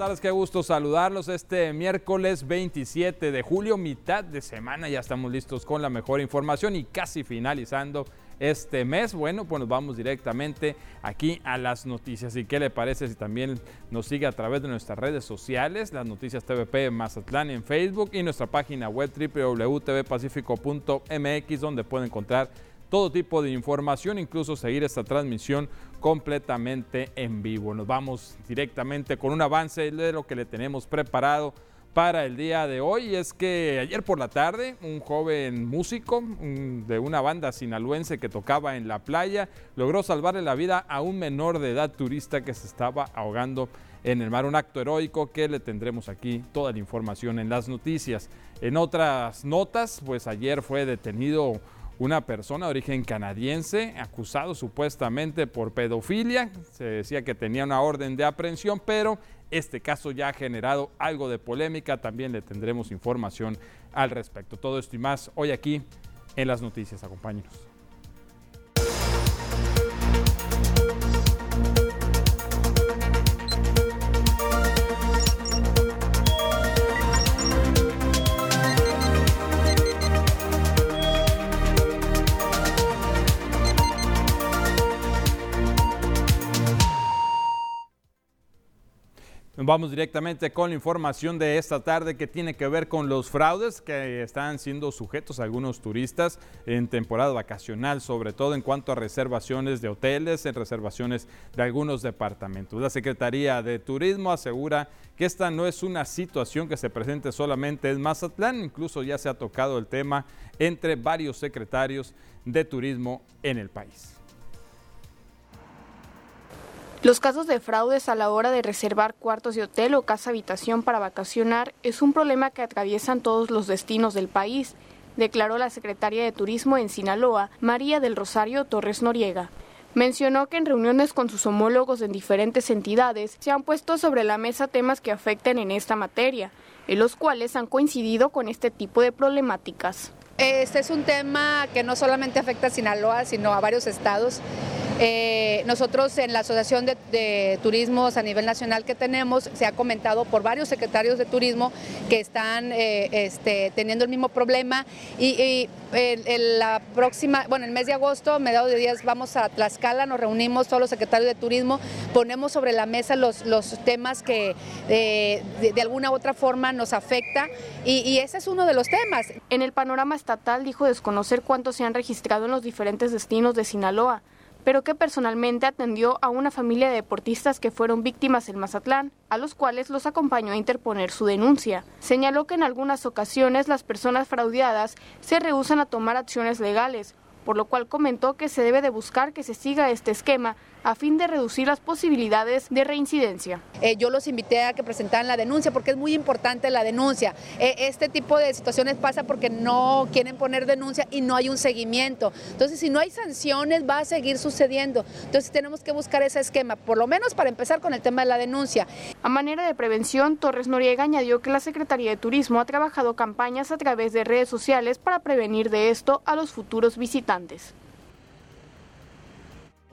tardes, qué gusto saludarlos este miércoles 27 de julio, mitad de semana, ya estamos listos con la mejor información y casi finalizando este mes. Bueno, pues nos vamos directamente aquí a las noticias. ¿Y qué le parece si también nos sigue a través de nuestras redes sociales, las noticias TVP Mazatlán en Facebook y nuestra página web www.tvpacifico.mx donde puede encontrar todo tipo de información, incluso seguir esta transmisión completamente en vivo. Nos vamos directamente con un avance de lo que le tenemos preparado para el día de hoy. Es que ayer por la tarde un joven músico de una banda sinaloense que tocaba en la playa logró salvarle la vida a un menor de edad turista que se estaba ahogando en el mar. Un acto heroico que le tendremos aquí toda la información en las noticias. En otras notas, pues ayer fue detenido una persona de origen canadiense acusado supuestamente por pedofilia. Se decía que tenía una orden de aprehensión, pero este caso ya ha generado algo de polémica. También le tendremos información al respecto. Todo esto y más hoy aquí en las noticias. Acompáñenos. Vamos directamente con la información de esta tarde que tiene que ver con los fraudes que están siendo sujetos a algunos turistas en temporada vacacional, sobre todo en cuanto a reservaciones de hoteles, en reservaciones de algunos departamentos. La Secretaría de Turismo asegura que esta no es una situación que se presente solamente en Mazatlán, incluso ya se ha tocado el tema entre varios secretarios de turismo en el país. Los casos de fraudes a la hora de reservar cuartos de hotel o casa habitación para vacacionar es un problema que atraviesan todos los destinos del país, declaró la secretaria de Turismo en Sinaloa, María del Rosario Torres Noriega. Mencionó que en reuniones con sus homólogos en diferentes entidades se han puesto sobre la mesa temas que afecten en esta materia, en los cuales han coincidido con este tipo de problemáticas. Este es un tema que no solamente afecta a Sinaloa, sino a varios estados. Eh, nosotros en la Asociación de, Turismos a nivel nacional que tenemos, se ha comentado por varios secretarios de turismo que están eh, este, teniendo el mismo problema y, la próxima, bueno, el mes de agosto, mediados de días, vamos a Tlaxcala, nos reunimos todos los secretarios de turismo, ponemos sobre la mesa los, temas que eh, de, alguna u otra forma nos afecta y, y ese es uno de los temas. En el panorama estatal dijo desconocer cuántos se han registrado en los diferentes destinos de Sinaloa pero que personalmente atendió a una familia de deportistas que fueron víctimas en Mazatlán, a los cuales los acompañó a interponer su denuncia. Señaló que en algunas ocasiones las personas fraudeadas se rehusan a tomar acciones legales, por lo cual comentó que se debe de buscar que se siga este esquema a fin de reducir las posibilidades de reincidencia. Eh, yo los invité a que presentaran la denuncia porque es muy importante la denuncia. Eh, este tipo de situaciones pasa porque no quieren poner denuncia y no hay un seguimiento. Entonces, si no hay sanciones, va a seguir sucediendo. Entonces, tenemos que buscar ese esquema, por lo menos para empezar con el tema de la denuncia. A manera de prevención, Torres Noriega añadió que la Secretaría de Turismo ha trabajado campañas a través de redes sociales para prevenir de esto a los futuros visitantes.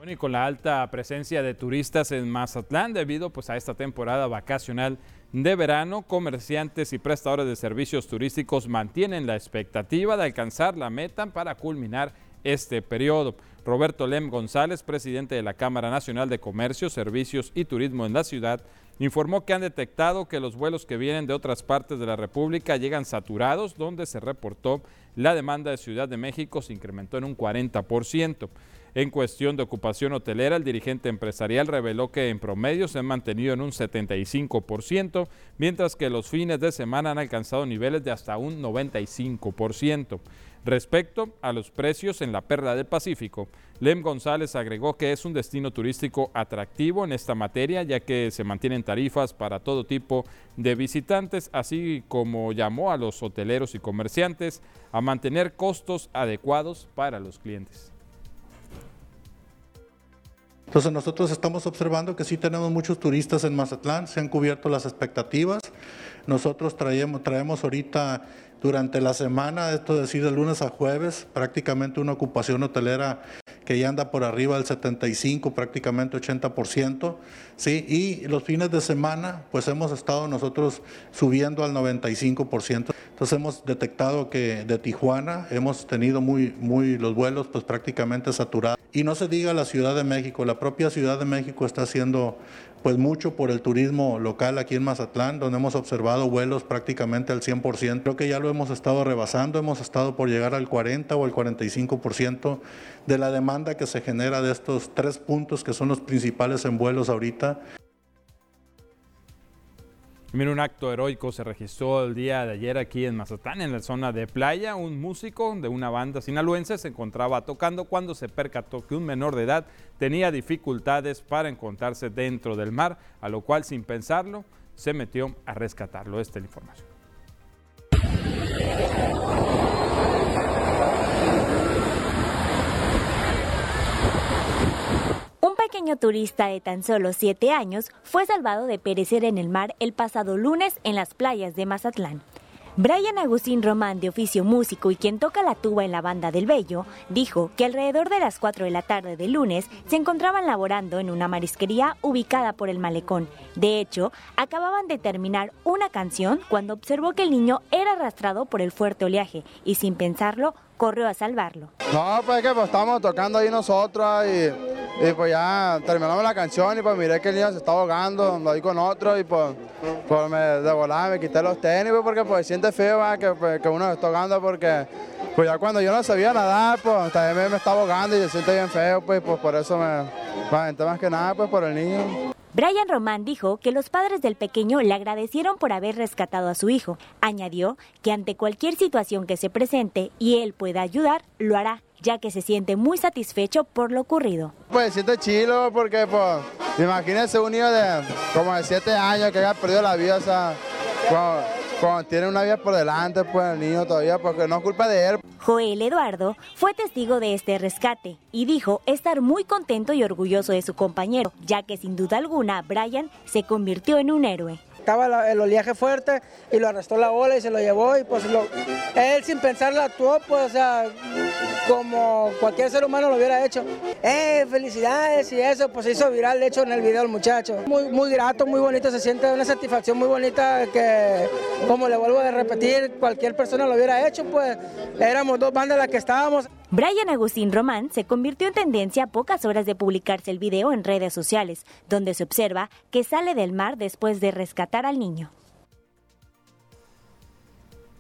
Y con la alta presencia de turistas en Mazatlán debido pues, a esta temporada vacacional de verano, comerciantes y prestadores de servicios turísticos mantienen la expectativa de alcanzar la meta para culminar este periodo. Roberto Lem González, presidente de la Cámara Nacional de Comercio, Servicios y Turismo en la ciudad, informó que han detectado que los vuelos que vienen de otras partes de la República llegan saturados, donde se reportó la demanda de Ciudad de México se incrementó en un 40%. En cuestión de ocupación hotelera, el dirigente empresarial reveló que en promedio se han mantenido en un 75%, mientras que los fines de semana han alcanzado niveles de hasta un 95%. Respecto a los precios en la Perla del Pacífico, Lem González agregó que es un destino turístico atractivo en esta materia, ya que se mantienen tarifas para todo tipo de visitantes, así como llamó a los hoteleros y comerciantes a mantener costos adecuados para los clientes. Entonces nosotros estamos observando que sí tenemos muchos turistas en Mazatlán, se han cubierto las expectativas. Nosotros traemos, traemos ahorita Durante la semana, esto es decir, de lunes a jueves, prácticamente una ocupación hotelera que ya anda por arriba del 75, prácticamente 80%, ¿sí? y los fines de semana, pues hemos estado nosotros subiendo al 95%. Entonces hemos detectado que de Tijuana hemos tenido muy, muy los vuelos pues prácticamente saturados. Y no se diga la Ciudad de México, la propia Ciudad de México está haciendo pues mucho por el turismo local aquí en Mazatlán, donde hemos observado vuelos prácticamente al 100%. Creo que ya lo hemos estado rebasando, hemos estado por llegar al 40 o al 45% de la demanda que se genera de estos tres puntos que son los principales en vuelos ahorita. Mira, un acto heroico se registró el día de ayer aquí en Mazatlán, en la zona de playa. Un músico de una banda sinaloense se encontraba tocando cuando se percató que un menor de edad tenía dificultades para encontrarse dentro del mar, a lo cual sin pensarlo se metió a rescatarlo. Esta es la información. Pequeño turista de tan solo 7 años fue salvado de perecer en el mar el pasado lunes en las playas de Mazatlán. Brian Agustín Román, de oficio músico y quien toca la tuba en la banda del Bello, dijo que alrededor de las 4 de la tarde del lunes se encontraban laborando en una marisquería ubicada por el malecón. De hecho, acababan de terminar una canción cuando observó que el niño era arrastrado por el fuerte oleaje y sin pensarlo corrió a salvarlo. No, pues que pues, estábamos tocando ahí nosotros y, pues ya terminamos la canción y pues miré que el niño se estaba ahogando, ahí con otro y pues, pues me de volada me quité los tenis pues, porque pues siente feo que, pues, que, uno se está ahogando porque pues ya cuando yo no sabía nadar pues también me, estaba ahogando y se siente bien feo pues, pues por eso me, pues, más que nada pues por el niño. Brian Román dijo que los padres del pequeño le agradecieron por haber rescatado a su hijo. Añadió que ante cualquier situación que se presente y él pueda ayudar, lo hará, ya que se siente muy satisfecho por lo ocurrido. Pues siente chilo porque, pues, imagínense un niño de como de 7 años que haya perdido la vida, o sea, cuando tiene una vida por delante, pues el niño todavía, porque no es culpa de él. Joel Eduardo fue testigo de este rescate y dijo estar muy contento y orgulloso de su compañero, ya que sin duda alguna Brian se convirtió en un héroe estaba el oleaje fuerte y lo arrastró la ola y se lo llevó y pues él sin pensarlo actuó pues o sea como cualquier ser humano lo hubiera hecho. ¡Eh, felicidades! Y eso pues se hizo viral de hecho en el video el muchacho. Muy, muy grato, muy bonito, se siente una satisfacción muy bonita que como le vuelvo a repetir, cualquier persona lo hubiera hecho pues éramos dos bandas las que estábamos. Brian Agustín Román se convirtió en tendencia a pocas horas de publicarse el video en redes sociales, donde se observa que sale del mar después de rescatar al niño.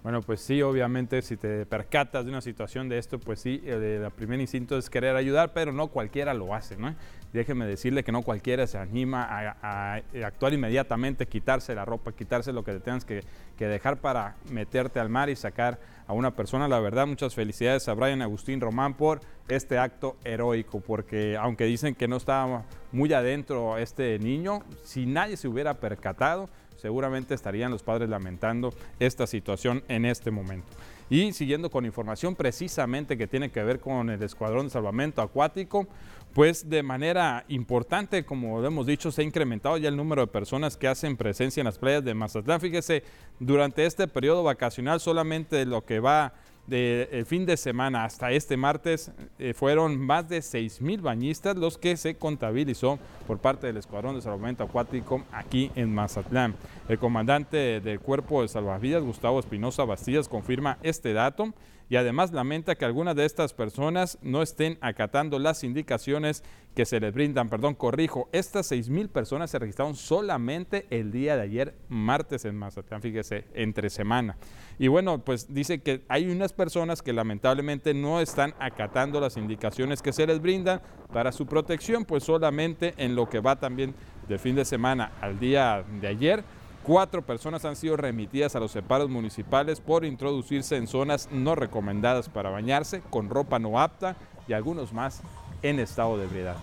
Bueno, pues sí, obviamente si te percatas de una situación de esto, pues sí, el, el primer instinto es querer ayudar, pero no cualquiera lo hace, ¿no? Déjeme decirle que no cualquiera se anima a, actuar inmediatamente, quitarse la ropa, quitarse lo que te tengas que, que dejar para meterte al mar y sacar a una persona. La verdad, muchas felicidades a Brian Agustín Román por este acto heroico, porque aunque dicen que no estaba muy adentro este niño, si nadie se hubiera percatado, seguramente estarían los padres lamentando esta situación en este momento. Y siguiendo con información precisamente que tiene que ver con el Escuadrón de Salvamento Acuático, pues de manera importante, como hemos dicho, se ha incrementado ya el número de personas que hacen presencia en las playas de Mazatlán. Fíjese, durante este periodo vacacional solamente lo que va del fin de semana hasta este martes eh, fueron más de 6 mil bañistas los que se contabilizó por parte del Escuadrón de Salvamento Acuático aquí en Mazatlán. El comandante del Cuerpo de Salvavidas, Gustavo Espinosa Bastillas, confirma este dato y además lamenta que algunas de estas personas no estén acatando las indicaciones que se les brindan. Perdón, corrijo, estas 6 mil personas se registraron solamente el día de ayer, martes en Mazatlán, fíjese, entre semana. Y bueno, pues dice que hay unas personas que lamentablemente no están acatando las indicaciones que se les brindan para su protección, pues solamente en lo que va también de fin de semana al día de ayer. Cuatro personas han sido remitidas a los separos municipales por introducirse en zonas no recomendadas para bañarse, con ropa no apta y algunos más en estado de ebriedad.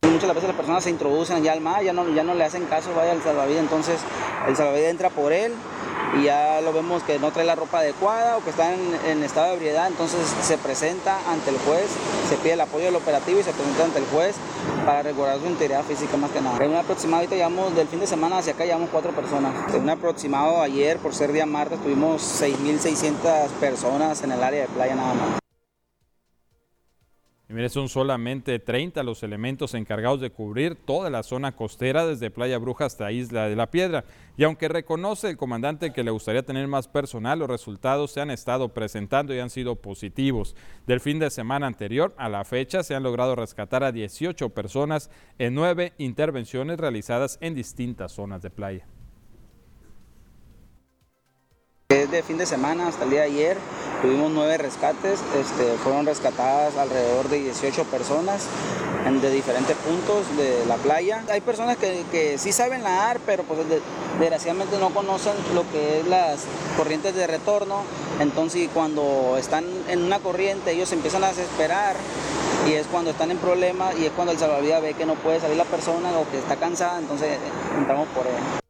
Muchas veces las personas se introducen ya al mar, ya no, le hacen caso, vaya al salvavidas, entonces el salvavidas entra por él y ya lo vemos que no trae la ropa adecuada o que está en, estado de ebriedad, entonces se presenta ante el juez, se pide el apoyo del operativo y se presenta ante el juez para regular su integridad física más que nada. En un aproximado, ahorita llevamos del fin de semana hacia acá, llevamos cuatro personas. En un aproximado ayer, por ser día martes, tuvimos 6.600 personas en el área de playa nada más. Y mire, son solamente 30 los elementos encargados de cubrir toda la zona costera desde Playa Bruja hasta Isla de la Piedra. Y aunque reconoce el comandante que le gustaría tener más personal, los resultados se han estado presentando y han sido positivos. Del fin de semana anterior a la fecha se han logrado rescatar a 18 personas en nueve intervenciones realizadas en distintas zonas de playa. Es de fin de semana hasta el día de ayer, tuvimos nueve rescates, este, fueron rescatadas alrededor de 18 personas de diferentes puntos de la playa. Hay personas que, que sí saben nadar, pero pues desgraciadamente no conocen lo que es las corrientes de retorno, entonces cuando están en una corriente ellos empiezan a desesperar y es cuando están en problemas y es cuando el salvavidas ve que no puede salir la persona o que está cansada, entonces entramos por él.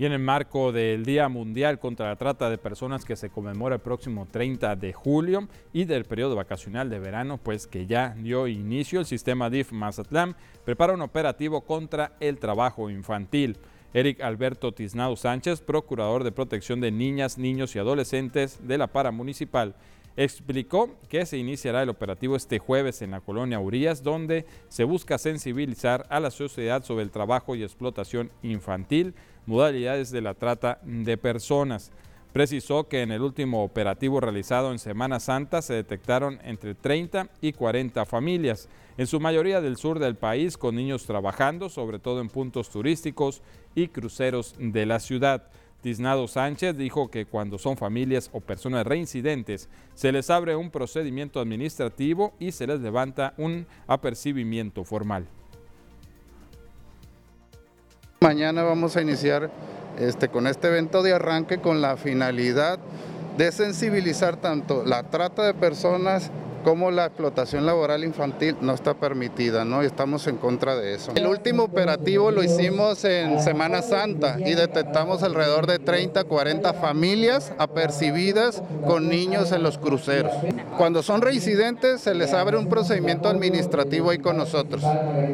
Y en el marco del Día Mundial contra la Trata de Personas que se conmemora el próximo 30 de julio y del periodo vacacional de verano, pues que ya dio inicio, el sistema DIF Mazatlán prepara un operativo contra el trabajo infantil. Eric Alberto Tiznado Sánchez, procurador de protección de niñas, niños y adolescentes de la para municipal, explicó que se iniciará el operativo este jueves en la colonia Urias, donde se busca sensibilizar a la sociedad sobre el trabajo y explotación infantil, modalidades de la trata de personas. Precisó que en el último operativo realizado en Semana Santa se detectaron entre 30 y 40 familias, en su mayoría del sur del país, con niños trabajando, sobre todo en puntos turísticos y cruceros de la ciudad. Tiznado Sánchez dijo que cuando son familias o personas reincidentes, se les abre un procedimiento administrativo y se les levanta un apercibimiento formal. Mañana vamos a iniciar este, con este evento de arranque con la finalidad de sensibilizar tanto la trata de personas como la explotación laboral infantil no está permitida, ¿no? Y estamos en contra de eso. El último operativo lo hicimos en Semana Santa y detectamos alrededor de 30, 40 familias apercibidas con niños en los cruceros. Cuando son reincidentes se les abre un procedimiento administrativo ahí con nosotros.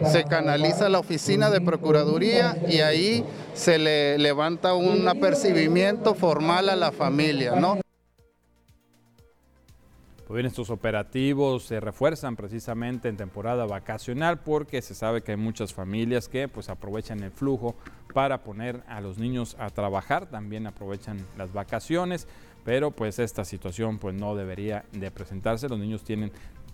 Se canaliza la oficina de Procuraduría y ahí se le levanta un apercibimiento formal a la familia, ¿no? Pues bien, estos operativos se refuerzan precisamente en temporada vacacional porque se sabe que hay muchas familias que pues aprovechan el flujo para poner a los niños a trabajar, también aprovechan las vacaciones, pero pues esta situación pues no debería de presentarse. Los niños tienen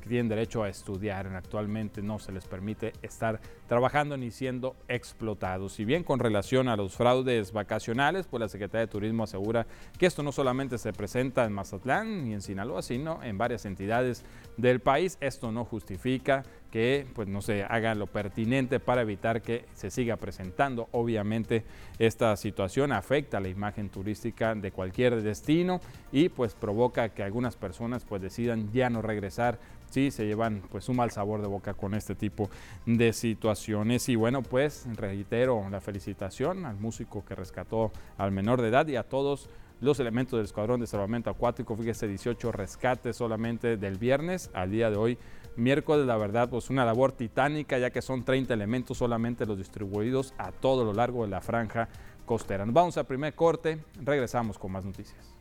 tienen derecho a estudiar. Actualmente no se les permite estar trabajando ni siendo explotados. Si bien con relación a los fraudes vacacionales, pues la Secretaría de Turismo asegura que esto no solamente se presenta en Mazatlán y en Sinaloa, sino en varias entidades del país. Esto no justifica que pues no se haga lo pertinente para evitar que se siga presentando. Obviamente esta situación afecta la imagen turística de cualquier destino y pues provoca que algunas personas pues decidan ya no regresar sí se llevan pues un mal sabor de boca con este tipo de situaciones. Y bueno, pues reitero la felicitación al músico que rescató al menor de edad y a todos los elementos del Escuadrón de Salvamento Acuático. Fíjese, 18 rescates solamente del viernes al día de hoy. Miércoles, la verdad, pues una labor titánica, ya que son 30 elementos solamente los distribuidos a todo lo largo de la franja costera. Nos vamos a primer corte, regresamos con más noticias.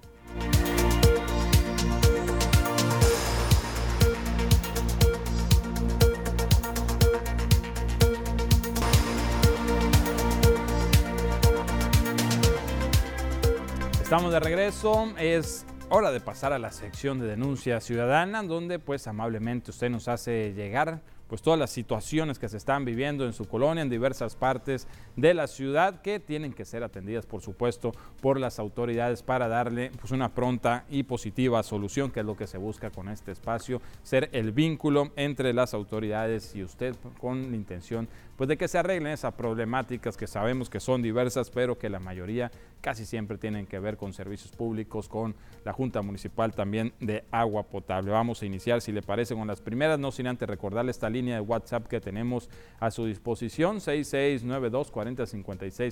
Estamos de regreso. Es hora de pasar a la sección de denuncia ciudadana, donde pues amablemente usted nos hace llegar pues todas las situaciones que se están viviendo en su colonia en diversas partes de la ciudad que tienen que ser atendidas por supuesto por las autoridades para darle pues una pronta y positiva solución que es lo que se busca con este espacio ser el vínculo entre las autoridades y usted con la intención pues de que se arreglen esas problemáticas que sabemos que son diversas pero que la mayoría casi siempre tienen que ver con servicios públicos con la Junta Municipal también de agua potable. Vamos a iniciar si le parece con las primeras no sin antes recordarle esta línea de WhatsApp que tenemos a su disposición, 6692 40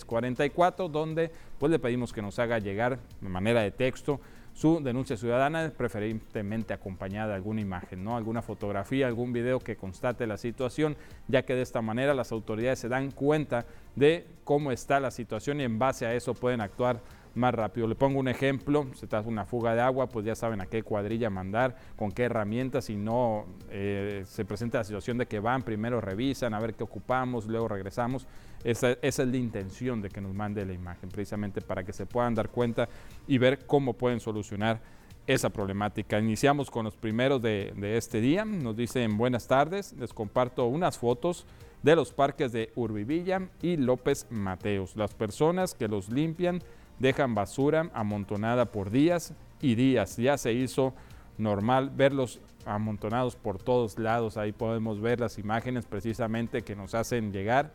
44, donde pues le pedimos que nos haga llegar de manera de texto su denuncia ciudadana, preferentemente acompañada de alguna imagen, ¿no? alguna fotografía, algún video que constate la situación, ya que de esta manera las autoridades se dan cuenta de cómo está la situación y en base a eso pueden actuar más rápido. Le pongo un ejemplo, se trata una fuga de agua, pues ya saben a qué cuadrilla mandar, con qué herramientas, si no eh, se presenta la situación de que van, primero revisan, a ver qué ocupamos, luego regresamos. Esa, es la intención de que nos mande la imagen, precisamente para que se puedan dar cuenta y ver cómo pueden solucionar esa problemática. Iniciamos con los primeros de, de este día. Nos dicen buenas tardes, les comparto unas fotos de los parques de Urbivilla y López Mateos. Las personas que los limpian dejan basura amontonada por días y días. Ya se hizo normal verlos amontonados por todos lados. Ahí podemos ver las imágenes precisamente que nos hacen llegar.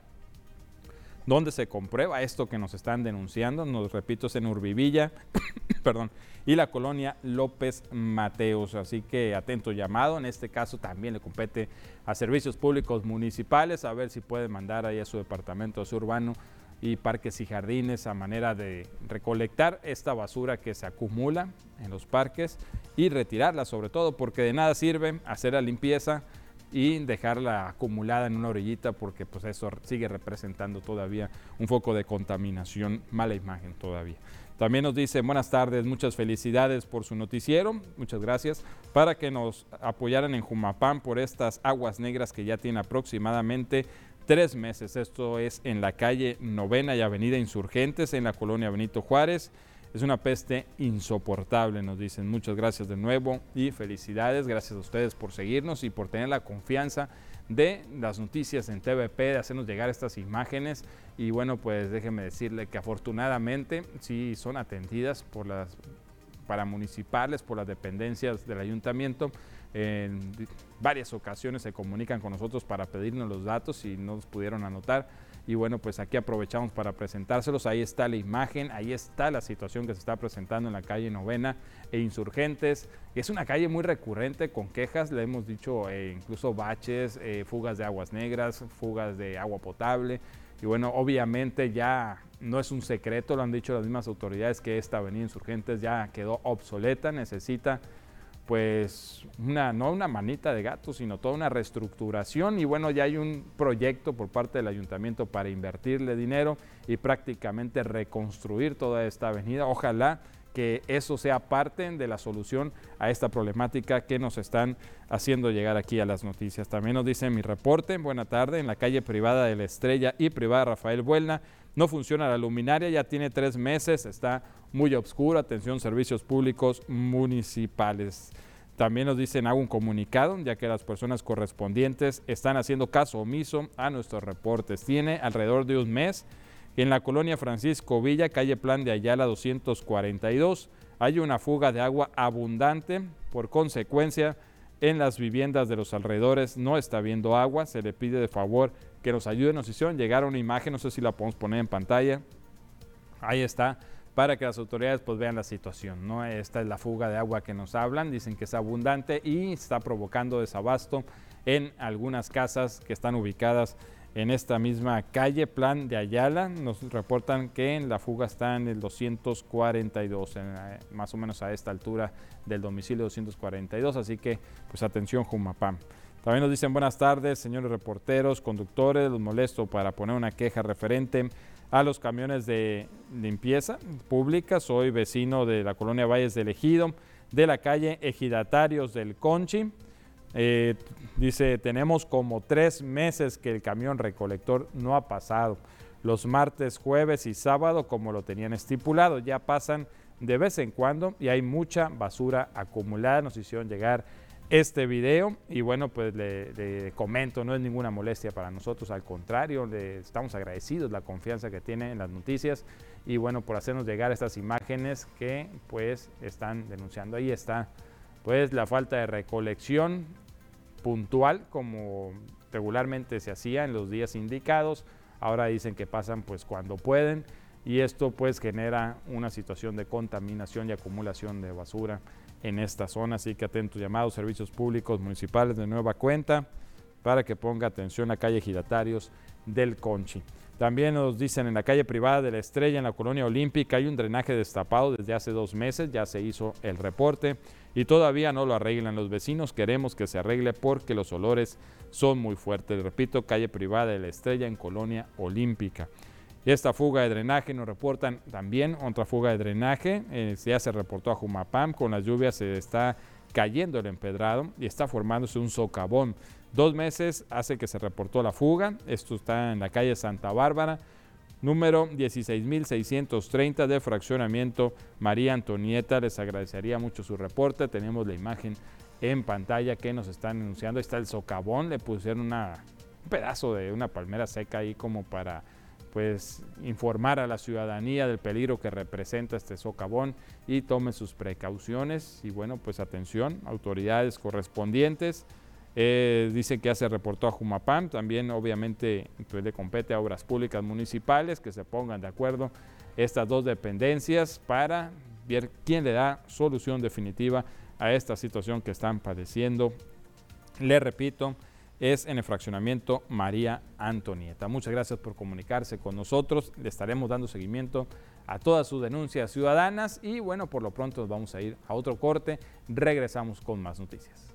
Donde se comprueba esto que nos están denunciando, nos repito, es en Urbivilla, perdón, y la colonia López Mateos. Así que atento llamado, en este caso también le compete a servicios públicos municipales, a ver si puede mandar ahí a su departamento urbano y parques y jardines a manera de recolectar esta basura que se acumula en los parques y retirarla sobre todo porque de nada sirve hacer la limpieza y dejarla acumulada en una orillita porque pues eso sigue representando todavía un foco de contaminación, mala imagen todavía. También nos dice buenas tardes, muchas felicidades por su noticiero, muchas gracias, para que nos apoyaran en Jumapán por estas aguas negras que ya tiene aproximadamente tres meses. Esto es en la calle Novena y Avenida Insurgentes, en la colonia Benito Juárez. Es una peste insoportable, nos dicen. Muchas gracias de nuevo y felicidades. Gracias a ustedes por seguirnos y por tener la confianza de las noticias en TVP, de hacernos llegar estas imágenes. Y bueno, pues déjenme decirle que afortunadamente sí son atendidas por las paramunicipales, por las dependencias del ayuntamiento en varias ocasiones se comunican con nosotros para pedirnos los datos y no los pudieron anotar. Y bueno, pues aquí aprovechamos para presentárselos. Ahí está la imagen, ahí está la situación que se está presentando en la calle Novena e Insurgentes. Es una calle muy recurrente con quejas, le hemos dicho eh, incluso baches, eh, fugas de aguas negras, fugas de agua potable. Y bueno, obviamente ya no es un secreto, lo han dicho las mismas autoridades, que esta avenida Insurgentes ya quedó obsoleta, necesita pues una, no una manita de gato, sino toda una reestructuración y bueno, ya hay un proyecto por parte del ayuntamiento para invertirle dinero y prácticamente reconstruir toda esta avenida. Ojalá que eso sea parte de la solución a esta problemática que nos están haciendo llegar aquí a las noticias. También nos dice mi reporte, buena tarde, en la calle privada de la Estrella y privada Rafael Buelna no funciona la luminaria, ya tiene tres meses, está muy oscuro. Atención, servicios públicos municipales. También nos dicen, hago un comunicado, ya que las personas correspondientes están haciendo caso omiso a nuestros reportes. Tiene alrededor de un mes en la colonia Francisco Villa, calle Plan de Ayala 242, hay una fuga de agua abundante. Por consecuencia, en las viviendas de los alrededores no está habiendo agua. Se le pide de favor que nos ayuden. Nos hicieron llegar una imagen, no sé si la podemos poner en pantalla. Ahí está, para que las autoridades pues vean la situación. ¿no? Esta es la fuga de agua que nos hablan, dicen que es abundante y está provocando desabasto en algunas casas que están ubicadas en esta misma calle, Plan de Ayala. Nos reportan que la fuga está en el 242, eh, más o menos a esta altura del domicilio 242, así que pues atención Jumapam. También nos dicen buenas tardes, señores reporteros, conductores, los molesto para poner una queja referente a los camiones de limpieza pública. Soy vecino de la colonia Valles del Ejido, de la calle Ejidatarios del Conchi. Eh, dice, tenemos como tres meses que el camión recolector no ha pasado. Los martes, jueves y sábado, como lo tenían estipulado, ya pasan de vez en cuando y hay mucha basura acumulada. Nos hicieron llegar este video y bueno, pues le, comento, no es ninguna molestia para nosotros, al contrario, le estamos agradecidos la confianza que tiene en las noticias y bueno, por hacernos llegar estas imágenes que pues están denunciando. Ahí está pues la falta de recolección puntual como regularmente se hacía en los días indicados, ahora dicen que pasan pues cuando pueden y esto pues genera una situación de contaminación y acumulación de basura en esta zona, así que atentos llamados servicios públicos municipales de nueva cuenta, para que ponga atención a calle Giratarios del Conchi. También nos dicen en la calle privada de la Estrella, en la colonia olímpica, hay un drenaje destapado desde hace dos meses, ya se hizo el reporte y todavía no lo arreglan los vecinos. Queremos que se arregle porque los olores son muy fuertes. Repito, calle privada de la Estrella en colonia olímpica. Esta fuga de drenaje nos reportan también otra fuga de drenaje. Eh, ya se reportó a Jumapam, con las lluvias se está cayendo el empedrado y está formándose un socavón. Dos meses hace que se reportó la fuga. Esto está en la calle Santa Bárbara, número 16.630 de fraccionamiento María Antonieta. Les agradecería mucho su reporte. Tenemos la imagen en pantalla que nos están anunciando. Ahí está el socavón. Le pusieron un pedazo de una palmera seca ahí como para pues informar a la ciudadanía del peligro que representa este socavón y tome sus precauciones y bueno pues atención autoridades correspondientes eh, dice que ya se reportó a Jumapam, también obviamente pues, le compete a obras públicas municipales que se pongan de acuerdo estas dos dependencias para ver quién le da solución definitiva a esta situación que están padeciendo. Le repito, es en el fraccionamiento María Antonieta. Muchas gracias por comunicarse con nosotros. Le estaremos dando seguimiento a todas sus denuncias ciudadanas y bueno, por lo pronto nos vamos a ir a otro corte. Regresamos con más noticias.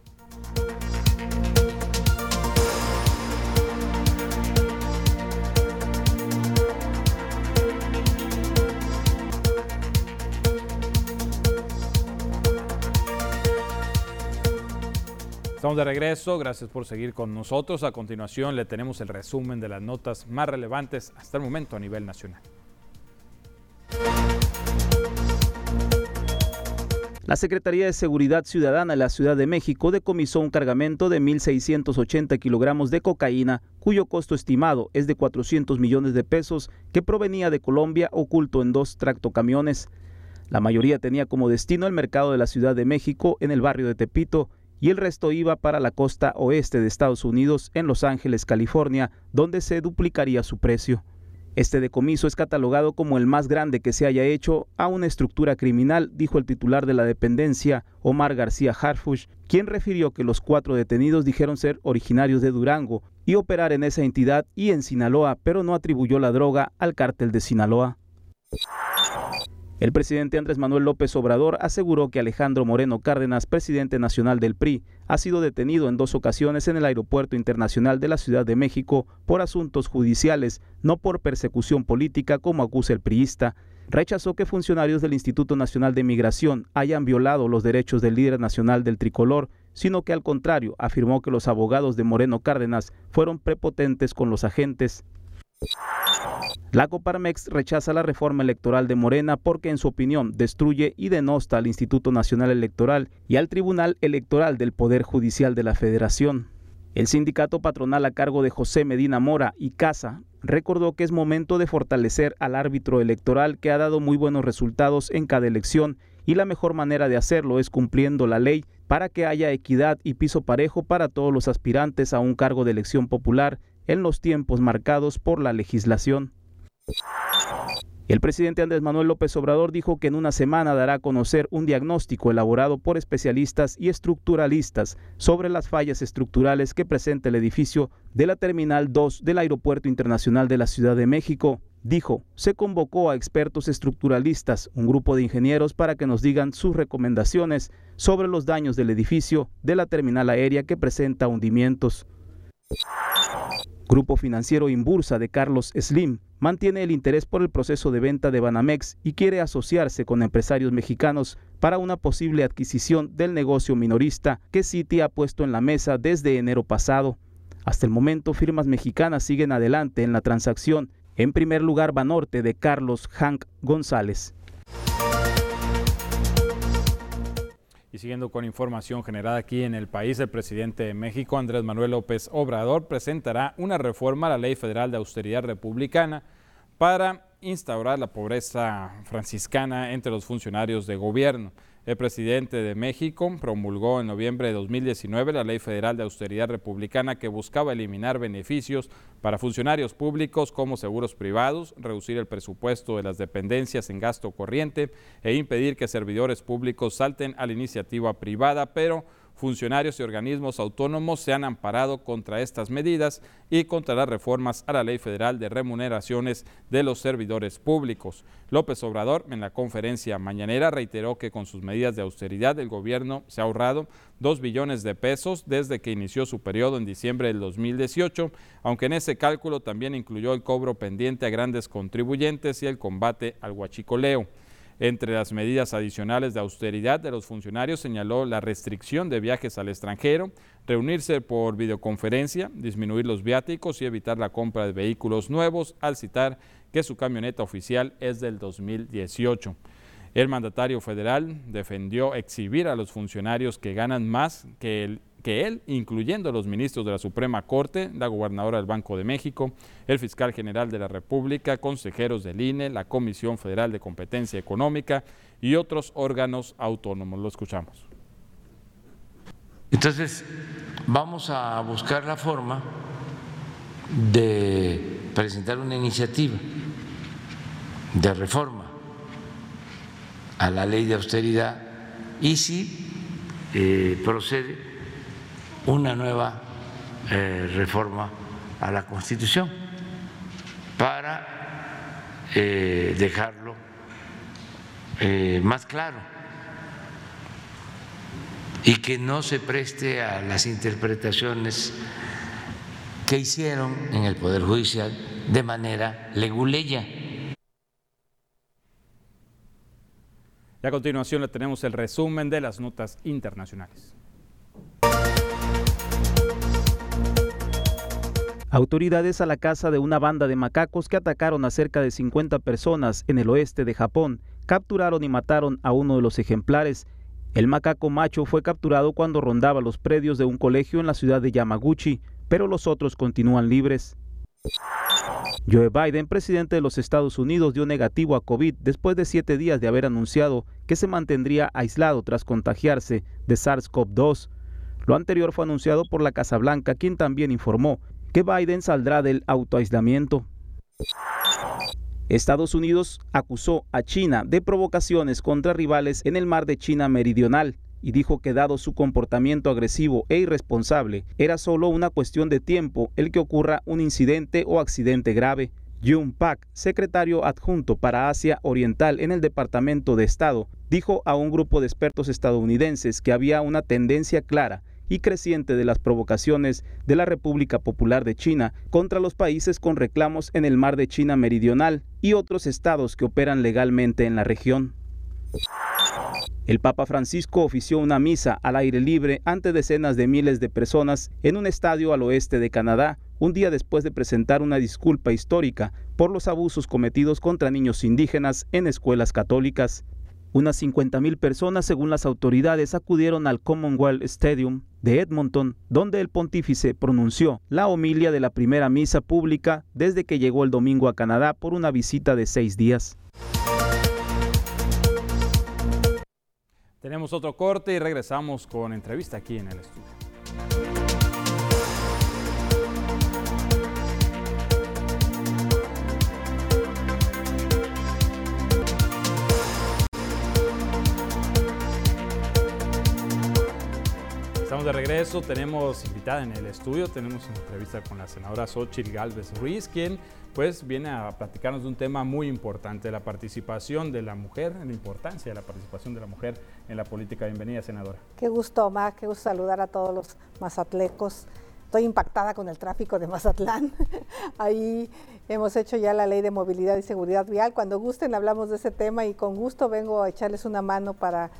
Estamos de regreso, gracias por seguir con nosotros. A continuación le tenemos el resumen de las notas más relevantes hasta el momento a nivel nacional. La Secretaría de Seguridad Ciudadana de la Ciudad de México decomisó un cargamento de 1.680 kilogramos de cocaína, cuyo costo estimado es de 400 millones de pesos, que provenía de Colombia oculto en dos tractocamiones. La mayoría tenía como destino el mercado de la Ciudad de México en el barrio de Tepito y el resto iba para la costa oeste de Estados Unidos en Los Ángeles, California, donde se duplicaría su precio. Este decomiso es catalogado como el más grande que se haya hecho a una estructura criminal, dijo el titular de la dependencia, Omar García Harfush, quien refirió que los cuatro detenidos dijeron ser originarios de Durango y operar en esa entidad y en Sinaloa, pero no atribuyó la droga al cártel de Sinaloa. El presidente Andrés Manuel López Obrador aseguró que Alejandro Moreno Cárdenas, presidente nacional del PRI, ha sido detenido en dos ocasiones en el Aeropuerto Internacional de la Ciudad de México por asuntos judiciales, no por persecución política como acusa el priista. Rechazó que funcionarios del Instituto Nacional de Migración hayan violado los derechos del líder nacional del tricolor, sino que al contrario afirmó que los abogados de Moreno Cárdenas fueron prepotentes con los agentes. La Coparmex rechaza la reforma electoral de Morena porque, en su opinión, destruye y denosta al Instituto Nacional Electoral y al Tribunal Electoral del Poder Judicial de la Federación. El sindicato patronal a cargo de José Medina Mora y Casa recordó que es momento de fortalecer al árbitro electoral que ha dado muy buenos resultados en cada elección y la mejor manera de hacerlo es cumpliendo la ley para que haya equidad y piso parejo para todos los aspirantes a un cargo de elección popular en los tiempos marcados por la legislación. El presidente Andrés Manuel López Obrador dijo que en una semana dará a conocer un diagnóstico elaborado por especialistas y estructuralistas sobre las fallas estructurales que presenta el edificio de la Terminal 2 del Aeropuerto Internacional de la Ciudad de México. Dijo, se convocó a expertos estructuralistas, un grupo de ingenieros, para que nos digan sus recomendaciones sobre los daños del edificio de la terminal aérea que presenta hundimientos. Grupo Financiero Imbursa de Carlos Slim mantiene el interés por el proceso de venta de Banamex y quiere asociarse con empresarios mexicanos para una posible adquisición del negocio minorista que Citi ha puesto en la mesa desde enero pasado. Hasta el momento, firmas mexicanas siguen adelante en la transacción. En primer lugar, Banorte de Carlos Hank González. Y siguiendo con información generada aquí en el país, el presidente de México, Andrés Manuel López Obrador, presentará una reforma a la Ley Federal de Austeridad Republicana para instaurar la pobreza franciscana entre los funcionarios de gobierno. El presidente de México promulgó en noviembre de 2019 la Ley Federal de Austeridad Republicana que buscaba eliminar beneficios para funcionarios públicos como seguros privados, reducir el presupuesto de las dependencias en gasto corriente e impedir que servidores públicos salten a la iniciativa privada, pero Funcionarios y organismos autónomos se han amparado contra estas medidas y contra las reformas a la Ley Federal de Remuneraciones de los Servidores Públicos. López Obrador en la conferencia mañanera reiteró que con sus medidas de austeridad el gobierno se ha ahorrado 2 billones de pesos desde que inició su periodo en diciembre del 2018, aunque en ese cálculo también incluyó el cobro pendiente a grandes contribuyentes y el combate al huachicoleo. Entre las medidas adicionales de austeridad de los funcionarios señaló la restricción de viajes al extranjero, reunirse por videoconferencia, disminuir los viáticos y evitar la compra de vehículos nuevos, al citar que su camioneta oficial es del 2018. El mandatario federal defendió exhibir a los funcionarios que ganan más que el que él, incluyendo los ministros de la Suprema Corte, la gobernadora del Banco de México, el fiscal general de la República, consejeros del INE, la Comisión Federal de Competencia Económica y otros órganos autónomos. Lo escuchamos. Entonces, vamos a buscar la forma de presentar una iniciativa de reforma a la ley de austeridad y si eh, procede una nueva eh, reforma a la Constitución para eh, dejarlo eh, más claro y que no se preste a las interpretaciones que hicieron en el Poder Judicial de manera leguleya. Y a continuación le tenemos el resumen de las notas internacionales. Autoridades a la casa de una banda de macacos que atacaron a cerca de 50 personas en el oeste de Japón capturaron y mataron a uno de los ejemplares. El macaco macho fue capturado cuando rondaba los predios de un colegio en la ciudad de Yamaguchi, pero los otros continúan libres. Joe Biden, presidente de los Estados Unidos, dio negativo a COVID después de siete días de haber anunciado que se mantendría aislado tras contagiarse de SARS-CoV-2. Lo anterior fue anunciado por la Casa Blanca, quien también informó que Biden saldrá del autoaislamiento. Estados Unidos acusó a China de provocaciones contra rivales en el mar de China Meridional y dijo que dado su comportamiento agresivo e irresponsable, era solo una cuestión de tiempo el que ocurra un incidente o accidente grave. Jun Pak, secretario adjunto para Asia Oriental en el Departamento de Estado, dijo a un grupo de expertos estadounidenses que había una tendencia clara y creciente de las provocaciones de la República Popular de China contra los países con reclamos en el mar de China Meridional y otros estados que operan legalmente en la región. El Papa Francisco ofició una misa al aire libre ante decenas de miles de personas en un estadio al oeste de Canadá, un día después de presentar una disculpa histórica por los abusos cometidos contra niños indígenas en escuelas católicas. Unas 50.000 personas, según las autoridades, acudieron al Commonwealth Stadium de Edmonton, donde el pontífice pronunció la homilia de la primera misa pública desde que llegó el domingo a Canadá por una visita de seis días. Tenemos otro corte y regresamos con entrevista aquí en el estudio. De regreso, tenemos invitada en el estudio, tenemos una entrevista con la senadora Xochitl Galvez Ruiz, quien pues viene a platicarnos de un tema muy importante, la participación de la mujer, la importancia de la participación de la mujer en la política. Bienvenida, senadora. Qué gusto, Omar, qué gusto saludar a todos los mazatlecos. Estoy impactada con el tráfico de Mazatlán. Ahí hemos hecho ya la ley de movilidad y seguridad vial. Cuando gusten hablamos de ese tema y con gusto vengo a echarles una mano para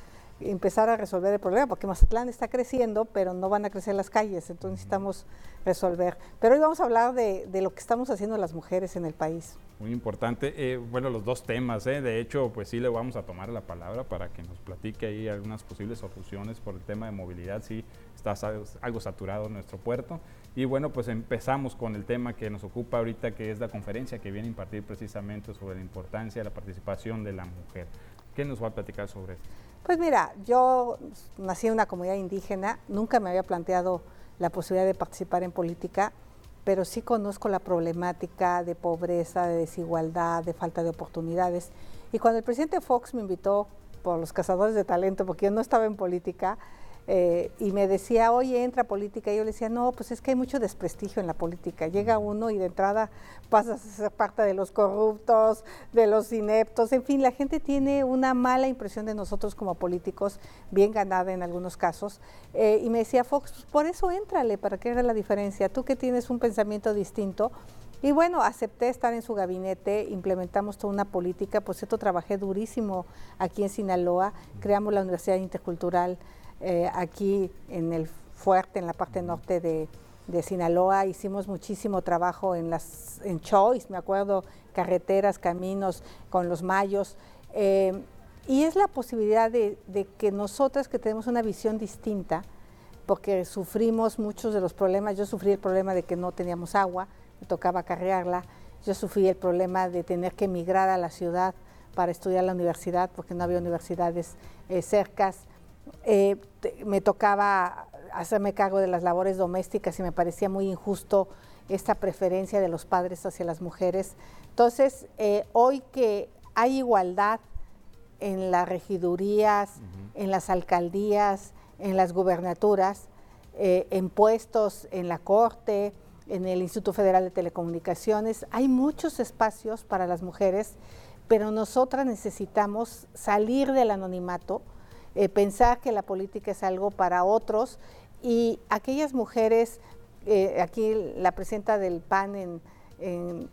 empezar a resolver el problema, porque Mazatlán está creciendo, pero no van a crecer las calles, entonces necesitamos resolver. Pero hoy vamos a hablar de, lo que estamos haciendo las mujeres en el país. Muy importante. Eh, bueno, los dos temas, ¿eh? de hecho, pues sí le vamos a tomar la palabra para que nos platique ahí algunas posibles soluciones por el tema de movilidad, sí está algo saturado en nuestro puerto. Y bueno, pues empezamos con el tema que nos ocupa ahorita, que es la conferencia que viene a impartir precisamente sobre la importancia de la participación de la mujer. ¿Qué nos va a platicar sobre esto? Pues mira, yo nací en una comunidad indígena, nunca me había planteado la posibilidad de participar en política, pero sí conozco la problemática de pobreza, de desigualdad, de falta de oportunidades. Y cuando el presidente Fox me invitó por los cazadores de talento, porque yo no estaba en política, eh, y me decía, oye, entra política. Y yo le decía, no, pues es que hay mucho desprestigio en la política. Llega uno y de entrada pasas a ser parte de los corruptos, de los ineptos. En fin, la gente tiene una mala impresión de nosotros como políticos, bien ganada en algunos casos. Eh, y me decía, Fox, pues por eso éntrale, para que haga la diferencia. Tú que tienes un pensamiento distinto. Y bueno, acepté estar en su gabinete, implementamos toda una política, por cierto, trabajé durísimo aquí en Sinaloa, creamos la Universidad Intercultural eh, aquí en el fuerte, en la parte norte de, Sinaloa. Hicimos muchísimo trabajo en, las, en Choice, me acuerdo, carreteras, caminos con los mayos. Eh, y es la posibilidad de, que nosotras que tenemos una visión distinta, porque sufrimos muchos de los problemas, yo sufrí el problema de que no teníamos agua, me tocaba cargarla, yo sufrí el problema de tener que emigrar a la ciudad para estudiar la universidad, porque no había universidades eh, cercas, eh, me tocaba hacerme cargo de las labores domésticas y me parecía muy injusto esta preferencia de los padres hacia las mujeres. Entonces, eh, hoy que hay igualdad en las regidurías, en las alcaldías, en las gubernaturas, eh, en puestos en la Corte, en el Instituto Federal de Telecomunicaciones, hay muchos espacios para las mujeres, pero nosotras necesitamos salir del anonimato, eh, pensar que la política es algo para otros. Y aquellas mujeres, eh, aquí la presidenta del PAN en,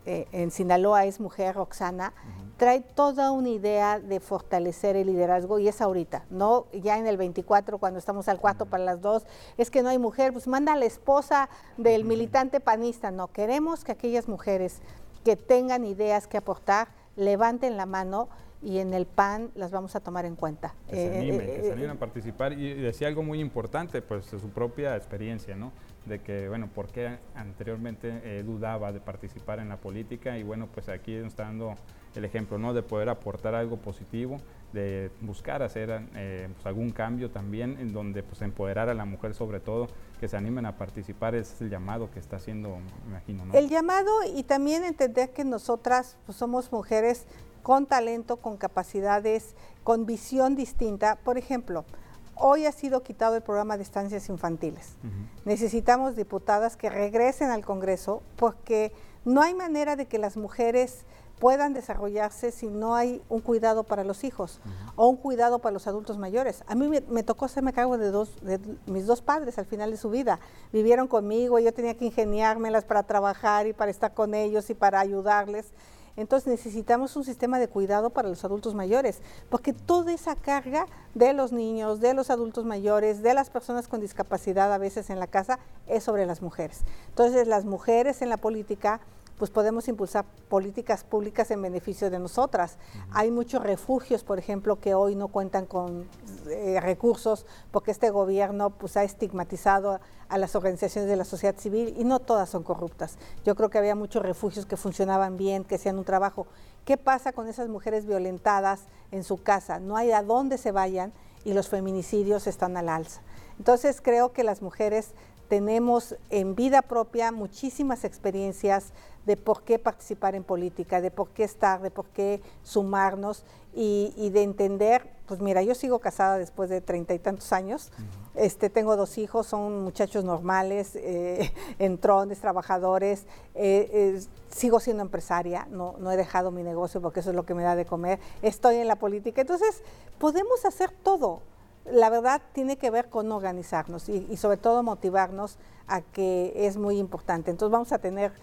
eh, Sinaloa es mujer, Roxana, trae toda una idea de fortalecer el liderazgo y es ahorita, no ya en el 24 cuando estamos al cuarto para las dos, es que no hay mujer, pues manda a la esposa del militante panista, no, queremos que aquellas mujeres que tengan ideas que aportar levanten la mano y en el PAN las vamos a tomar en cuenta. Que se eh, animen, que se eh, animen a participar y decía algo muy importante, pues de su propia experiencia, ¿no? De que, bueno, ¿por qué anteriormente eh, dudaba de participar en la política? Y bueno, pues aquí nos está dando el ejemplo, ¿no? De poder aportar algo positivo, de buscar hacer pues, algún cambio también, en donde pues empoderar a la mujer sobre todo, que se animen a participar, es el llamado que está haciendo, me imagino, ¿no? El llamado y también entender que nosotras pues, somos mujeres con talento, con capacidades, con visión distinta. Por ejemplo, hoy ha sido quitado el programa de estancias infantiles. Necesitamos diputadas que regresen al Congreso porque no hay manera de que las mujeres puedan desarrollarse si no hay un cuidado para los hijos o un cuidado para los adultos mayores. A mí me, tocó hacerme cargo de, dos, de mis dos padres al final de su vida. Vivieron conmigo, yo tenía que ingeniármelas para trabajar y para estar con ellos y para ayudarles. Entonces necesitamos un sistema de cuidado para los adultos mayores, porque toda esa carga de los niños, de los adultos mayores, de las personas con discapacidad a veces en la casa, es sobre las mujeres. Entonces las mujeres en la política pues podemos impulsar políticas públicas en beneficio de nosotras. Hay muchos refugios, por ejemplo, que hoy no cuentan con eh, recursos porque este gobierno pues, ha estigmatizado a las organizaciones de la sociedad civil y no todas son corruptas. Yo creo que había muchos refugios que funcionaban bien, que hacían un trabajo. ¿Qué pasa con esas mujeres violentadas en su casa? No hay a dónde se vayan y los feminicidios están al alza. Entonces creo que las mujeres tenemos en vida propia muchísimas experiencias de por qué participar en política, de por qué estar, de por qué sumarnos y, de entender, pues mira, yo sigo casada después de treinta y tantos años, este, tengo dos hijos, son muchachos normales, eh, entrones, trabajadores, eh, eh, sigo siendo empresaria, no, no he dejado mi negocio porque eso es lo que me da de comer, estoy en la política, entonces podemos hacer todo la verdad tiene que ver con organizarnos y, sobre todo motivarnos a que es muy importante. Entonces vamos a tener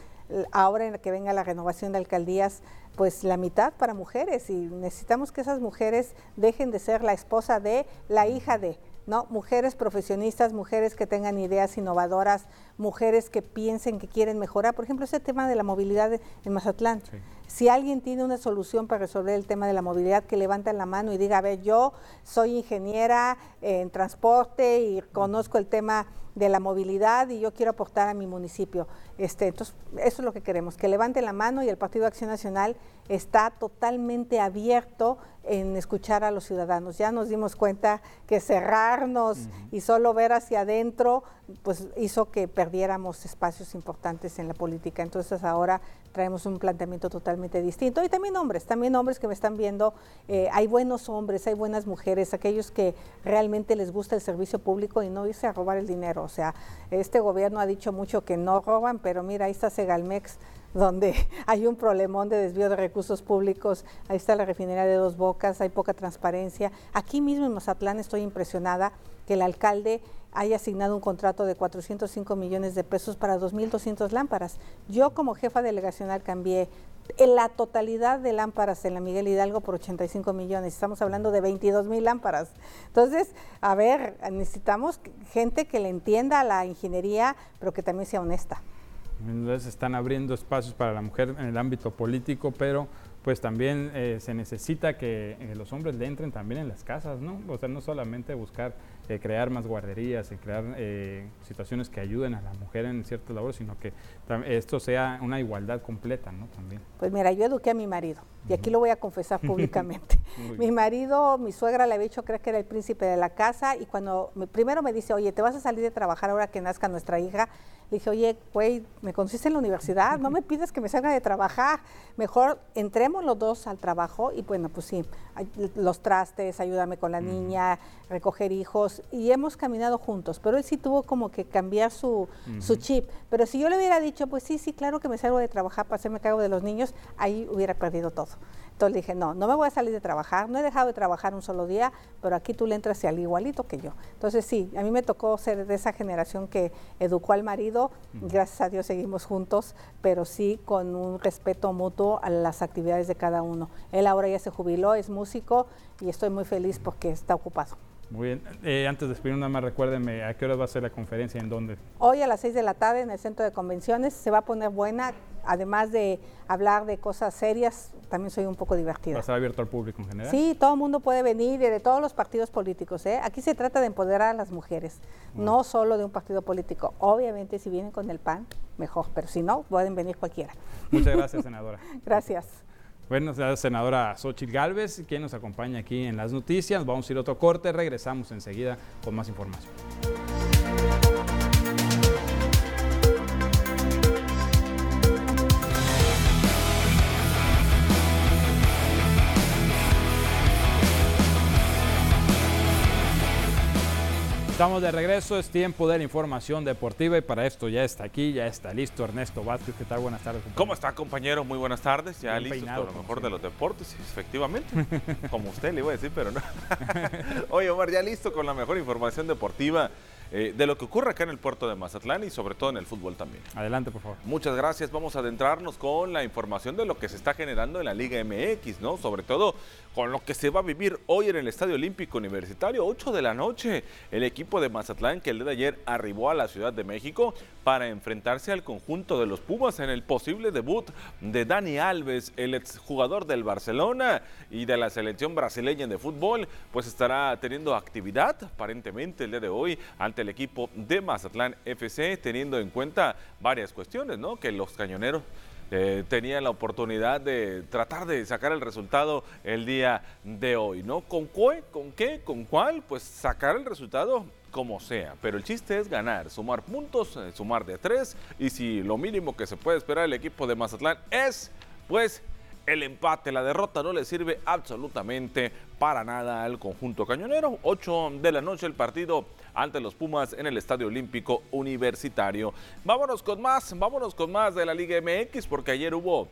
ahora en que venga la renovación de alcaldías, pues la mitad para mujeres y necesitamos que esas mujeres dejen de ser la esposa de, la hija de, ¿no? Mujeres profesionistas, mujeres que tengan ideas innovadoras, mujeres que piensen que quieren mejorar. Por ejemplo, ese tema de la movilidad en Mazatlán. Si alguien tiene una solución para resolver el tema de la movilidad, que levante la mano y diga, a ver, yo soy ingeniera en transporte y conozco el tema de la movilidad y yo quiero aportar a mi municipio. Este, entonces, eso es lo que queremos, que levanten la mano y el Partido de Acción Nacional está totalmente abierto en escuchar a los ciudadanos. Ya nos dimos cuenta que cerrarnos y solo ver hacia adentro pues hizo que perdiéramos espacios importantes en la política. Entonces ahora traemos un planteamiento totalmente distinto. Y también hombres, también hombres que me están viendo, eh, hay buenos hombres, hay buenas mujeres, aquellos que realmente les gusta el servicio público y no irse a robar el dinero. O sea, este gobierno ha dicho mucho que no roban, pero mira, ahí está Segalmex donde hay un problemón de desvío de recursos públicos, ahí está la refinería de Dos Bocas, hay poca transparencia. Aquí mismo en Mazatlán estoy impresionada que el alcalde haya asignado un contrato de 405 millones de pesos para 2.200 lámparas. Yo como jefa delegacional cambié en la totalidad de lámparas en la Miguel Hidalgo por 85 millones. Estamos hablando de 22 mil lámparas. Entonces, a ver, necesitamos gente que le entienda la ingeniería, pero que también sea honesta. Entonces están abriendo espacios para la mujer en el ámbito político, pero pues también eh, se necesita que eh, los hombres le entren también en las casas, ¿no? O sea, no solamente buscar eh, crear más guarderías y crear eh, situaciones que ayuden a la mujer en ciertas labores, sino que esto sea una igualdad completa, ¿no? También. Pues mira, yo eduqué a mi marido, y aquí lo voy a confesar públicamente. mi marido, mi suegra le había dicho, creo que era el príncipe de la casa, y cuando primero me dice, oye, ¿te vas a salir de trabajar ahora que nazca nuestra hija? Le dije, oye, güey, me conociste en la universidad, no me pides que me salga de trabajar, mejor entremos los dos al trabajo, y bueno, pues sí, los trastes, ayúdame con la niña, recoger hijos, y hemos caminado juntos, pero él sí tuvo como que cambiar su, su, chip. Pero si yo le hubiera dicho, pues sí, sí, claro que me salgo de trabajar para hacerme cargo de los niños, ahí hubiera perdido todo. Entonces le dije, no, no me voy a salir de trabajar, no he dejado de trabajar un solo día, pero aquí tú le entras al igualito que yo. Entonces sí, a mí me tocó ser de esa generación que educó al marido, gracias a Dios seguimos juntos, pero sí con un respeto mutuo a las actividades de cada uno. Él ahora ya se jubiló, es músico y estoy muy feliz porque está ocupado. Muy bien. Eh, antes de despedir, nada más recuérdenme a qué hora va a ser la conferencia, en dónde. Hoy a las 6 de la tarde en el centro de convenciones se va a poner buena, además de hablar de cosas serias, también soy un poco divertida. ¿Va a estar abierto al público en general? Sí, todo el mundo puede venir, de todos los partidos políticos. ¿eh? Aquí se trata de empoderar a las mujeres, no solo de un partido político. Obviamente, si vienen con el PAN, mejor, pero si no, pueden venir cualquiera. Muchas gracias, senadora. gracias. Bueno, la senadora Xochitl Galvez, quien nos acompaña aquí en las noticias. Vamos a ir a otro corte, regresamos enseguida con más información. Estamos de regreso, es tiempo de la información deportiva y para esto ya está aquí, ya está listo Ernesto Vázquez. ¿Qué tal? Buenas tardes. Compañero. ¿Cómo está, compañero? Muy buenas tardes. Ya listo con lo mejor de los deportes, efectivamente. Como usted le iba a decir, pero no. Oye, Omar, ya listo con la mejor información deportiva eh, de lo que ocurre acá en el puerto de Mazatlán y sobre todo en el fútbol también. Adelante, por favor. Muchas gracias. Vamos a adentrarnos con la información de lo que se está generando en la Liga MX, ¿no? Sobre todo con lo que se va a vivir hoy en el Estadio Olímpico Universitario, 8 de la noche. El equipo de Mazatlán que el día de ayer arribó a la Ciudad de México para enfrentarse al conjunto de los Pumas en el posible debut de Dani Alves, el exjugador del Barcelona y de la selección brasileña de fútbol, pues estará teniendo actividad aparentemente el día de hoy ante el equipo de Mazatlán FC, teniendo en cuenta varias cuestiones, ¿no? Que los cañoneros eh, tenían la oportunidad de tratar de sacar el resultado el día de hoy, ¿no? ¿Con qué? ¿Con qué? ¿Con cuál? Pues sacar el resultado como sea, pero el chiste es ganar, sumar puntos, eh, sumar de tres, y si lo mínimo que se puede esperar el equipo de Mazatlán es, pues, el empate, la derrota no le sirve absolutamente para nada al conjunto cañonero. 8 de la noche el partido ante los Pumas en el Estadio Olímpico Universitario. Vámonos con más, vámonos con más de la Liga MX porque ayer hubo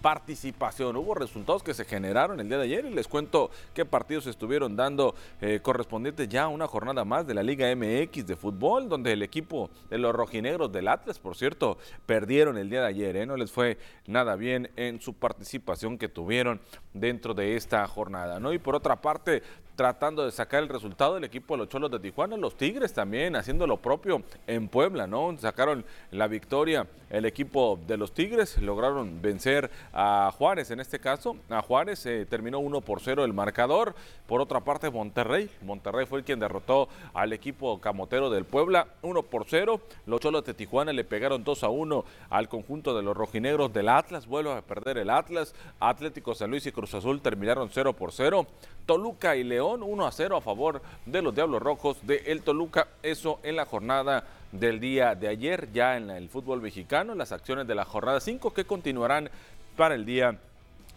participación. Hubo resultados que se generaron el día de ayer y les cuento qué partidos estuvieron dando eh, correspondientes ya a una jornada más de la Liga MX de fútbol, donde el equipo de los rojinegros del Atlas, por cierto, perdieron el día de ayer. ¿eh? No les fue nada bien en su participación que tuvieron dentro de esta jornada. ¿no? Y por otra parte, tratando de sacar el resultado del equipo de los Cholos de Tijuana, los Tigres también haciendo lo propio en Puebla, ¿no? Sacaron la victoria el equipo de los Tigres, lograron vencer a Juárez en este caso, a Juárez eh, terminó 1 por 0 el marcador, por otra parte Monterrey, Monterrey fue el quien derrotó al equipo camotero del Puebla 1 por 0, los Cholos de Tijuana le pegaron 2 a 1 al conjunto de los rojinegros del Atlas, vuelve a perder el Atlas, Atlético San Luis y Cruz Azul terminaron 0 por 0, Toluca y León León, 1 a 0 a favor de los Diablos Rojos de El Toluca, eso en la jornada del día de ayer, ya en el fútbol mexicano, las acciones de la jornada 5 que continuarán para el día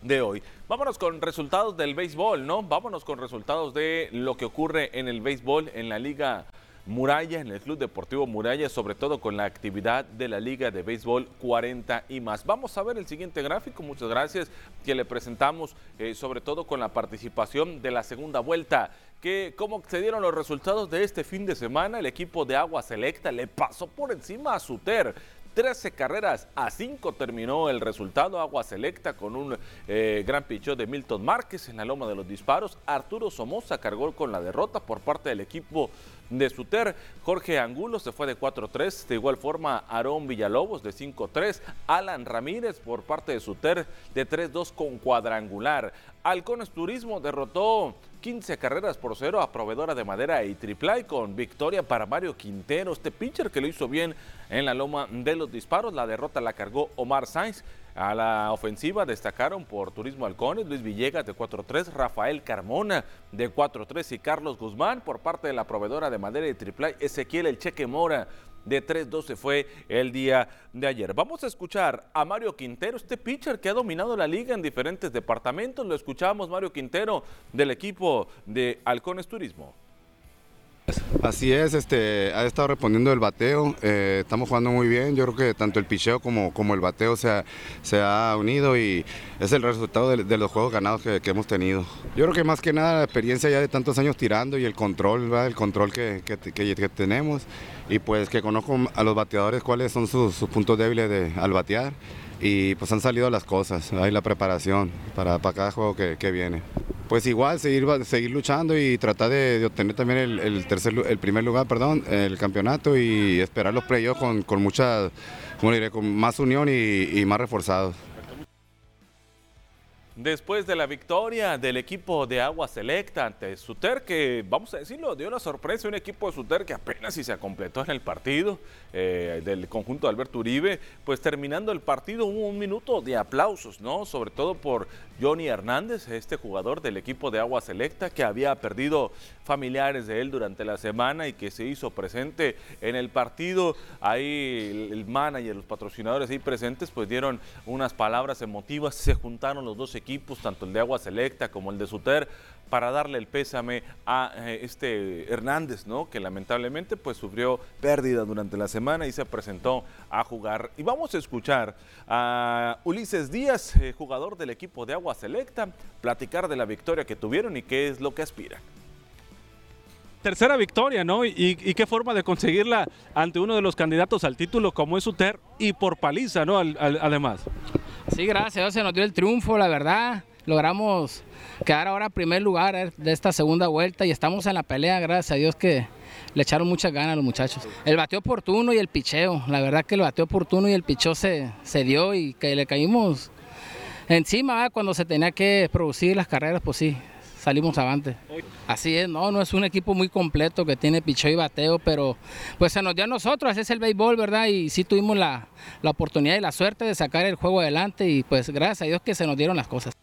de hoy. Vámonos con resultados del béisbol, ¿no? Vámonos con resultados de lo que ocurre en el béisbol en la Liga Muralla, en el Club Deportivo Muralla, sobre todo con la actividad de la Liga de Béisbol 40 y más. Vamos a ver el siguiente gráfico, muchas gracias, que le presentamos eh, sobre todo con la participación de la segunda vuelta. Que, ¿Cómo se dieron los resultados de este fin de semana? El equipo de Agua Selecta le pasó por encima a Suter 13 carreras a 5 terminó el resultado. Agua Selecta con un eh, gran pichón de Milton Márquez en la loma de los disparos. Arturo Somoza cargó con la derrota por parte del equipo de Suter. Jorge Angulo se fue de 4-3. De igual forma, Aarón Villalobos de 5-3. Alan Ramírez por parte de Suter de 3-2 con cuadrangular. Halcones Turismo derrotó 15 carreras por cero a Proveedora de Madera y Triplay con victoria para Mario Quintero, este pitcher que lo hizo bien en la loma de los disparos. La derrota la cargó Omar Sainz. A la ofensiva destacaron por Turismo Halcones, Luis Villegas de 4-3, Rafael Carmona de 4-3 y Carlos Guzmán por parte de la proveedora de madera y triple Ezequiel El Cheque Mora de 3-12 fue el día de ayer. Vamos a escuchar a Mario Quintero, este pitcher que ha dominado la liga en diferentes departamentos. Lo escuchamos, Mario Quintero, del equipo de Halcones Turismo. Así es, este, ha estado respondiendo el bateo, eh, estamos jugando muy bien, yo creo que tanto el picheo como, como el bateo se ha, se ha unido y es el resultado de, los juegos ganados que, hemos tenido. Yo creo que más que nada la experiencia ya de tantos años tirando y el control, el control que, que, tenemos y pues que conozco a los bateadores cuáles son sus, puntos débiles de, al batear y pues han salido las cosas, hay la preparación para, para cada juego que viene pues igual seguir, seguir luchando y tratar de, obtener también el, tercer, el primer lugar, perdón, el campeonato y esperar los playoffs con, con mucha, como diré, con más unión y más reforzados. Después de la victoria del equipo de Agua Selecta ante Suter, que vamos a decirlo, dio la sorpresa, un equipo de Suter que apenas si se completó en el partido eh, del conjunto de Alberto Uribe, pues terminando el partido hubo un minuto de aplausos, ¿no? Sobre todo por Johnny Hernández, este jugador del equipo de Agua Selecta que había perdido familiares de él durante la semana y que se hizo presente en el partido. Ahí el, manager, los patrocinadores ahí presentes, pues dieron unas palabras emotivas, se juntaron los dos equipos, tanto el de Agua Selecta como el de Suter, para darle el pésame a eh, este Hernández, ¿no? Que lamentablemente pues sufrió pérdida durante la semana y se presentó a jugar. Y vamos a escuchar a Ulises Díaz, eh, jugador del equipo de Agua Selecta, platicar de la victoria que tuvieron y qué es lo que aspiran tercera victoria, ¿no? Y, qué forma de conseguirla ante uno de los candidatos al título como es Uter y por paliza, ¿no? además. Sí, gracias, se nos dio el triunfo, la verdad. Logramos quedar ahora en primer lugar eh, de esta segunda vuelta y estamos en la pelea, gracias a Dios que le echaron muchas ganas a los muchachos. El bateo oportuno y el picheo, la verdad que el bateo oportuno y el picheo se, se dio y que le caímos encima cuando se tenía que producir las carreras, pues sí, salimos avante. Así es, no, no es un equipo muy completo que tiene picheo y bateo, pero pues se nos dio a nosotros, es el béisbol, ¿verdad? Y sí tuvimos la, la oportunidad y la suerte de sacar el juego adelante y pues gracias a Dios que se nos dieron las cosas.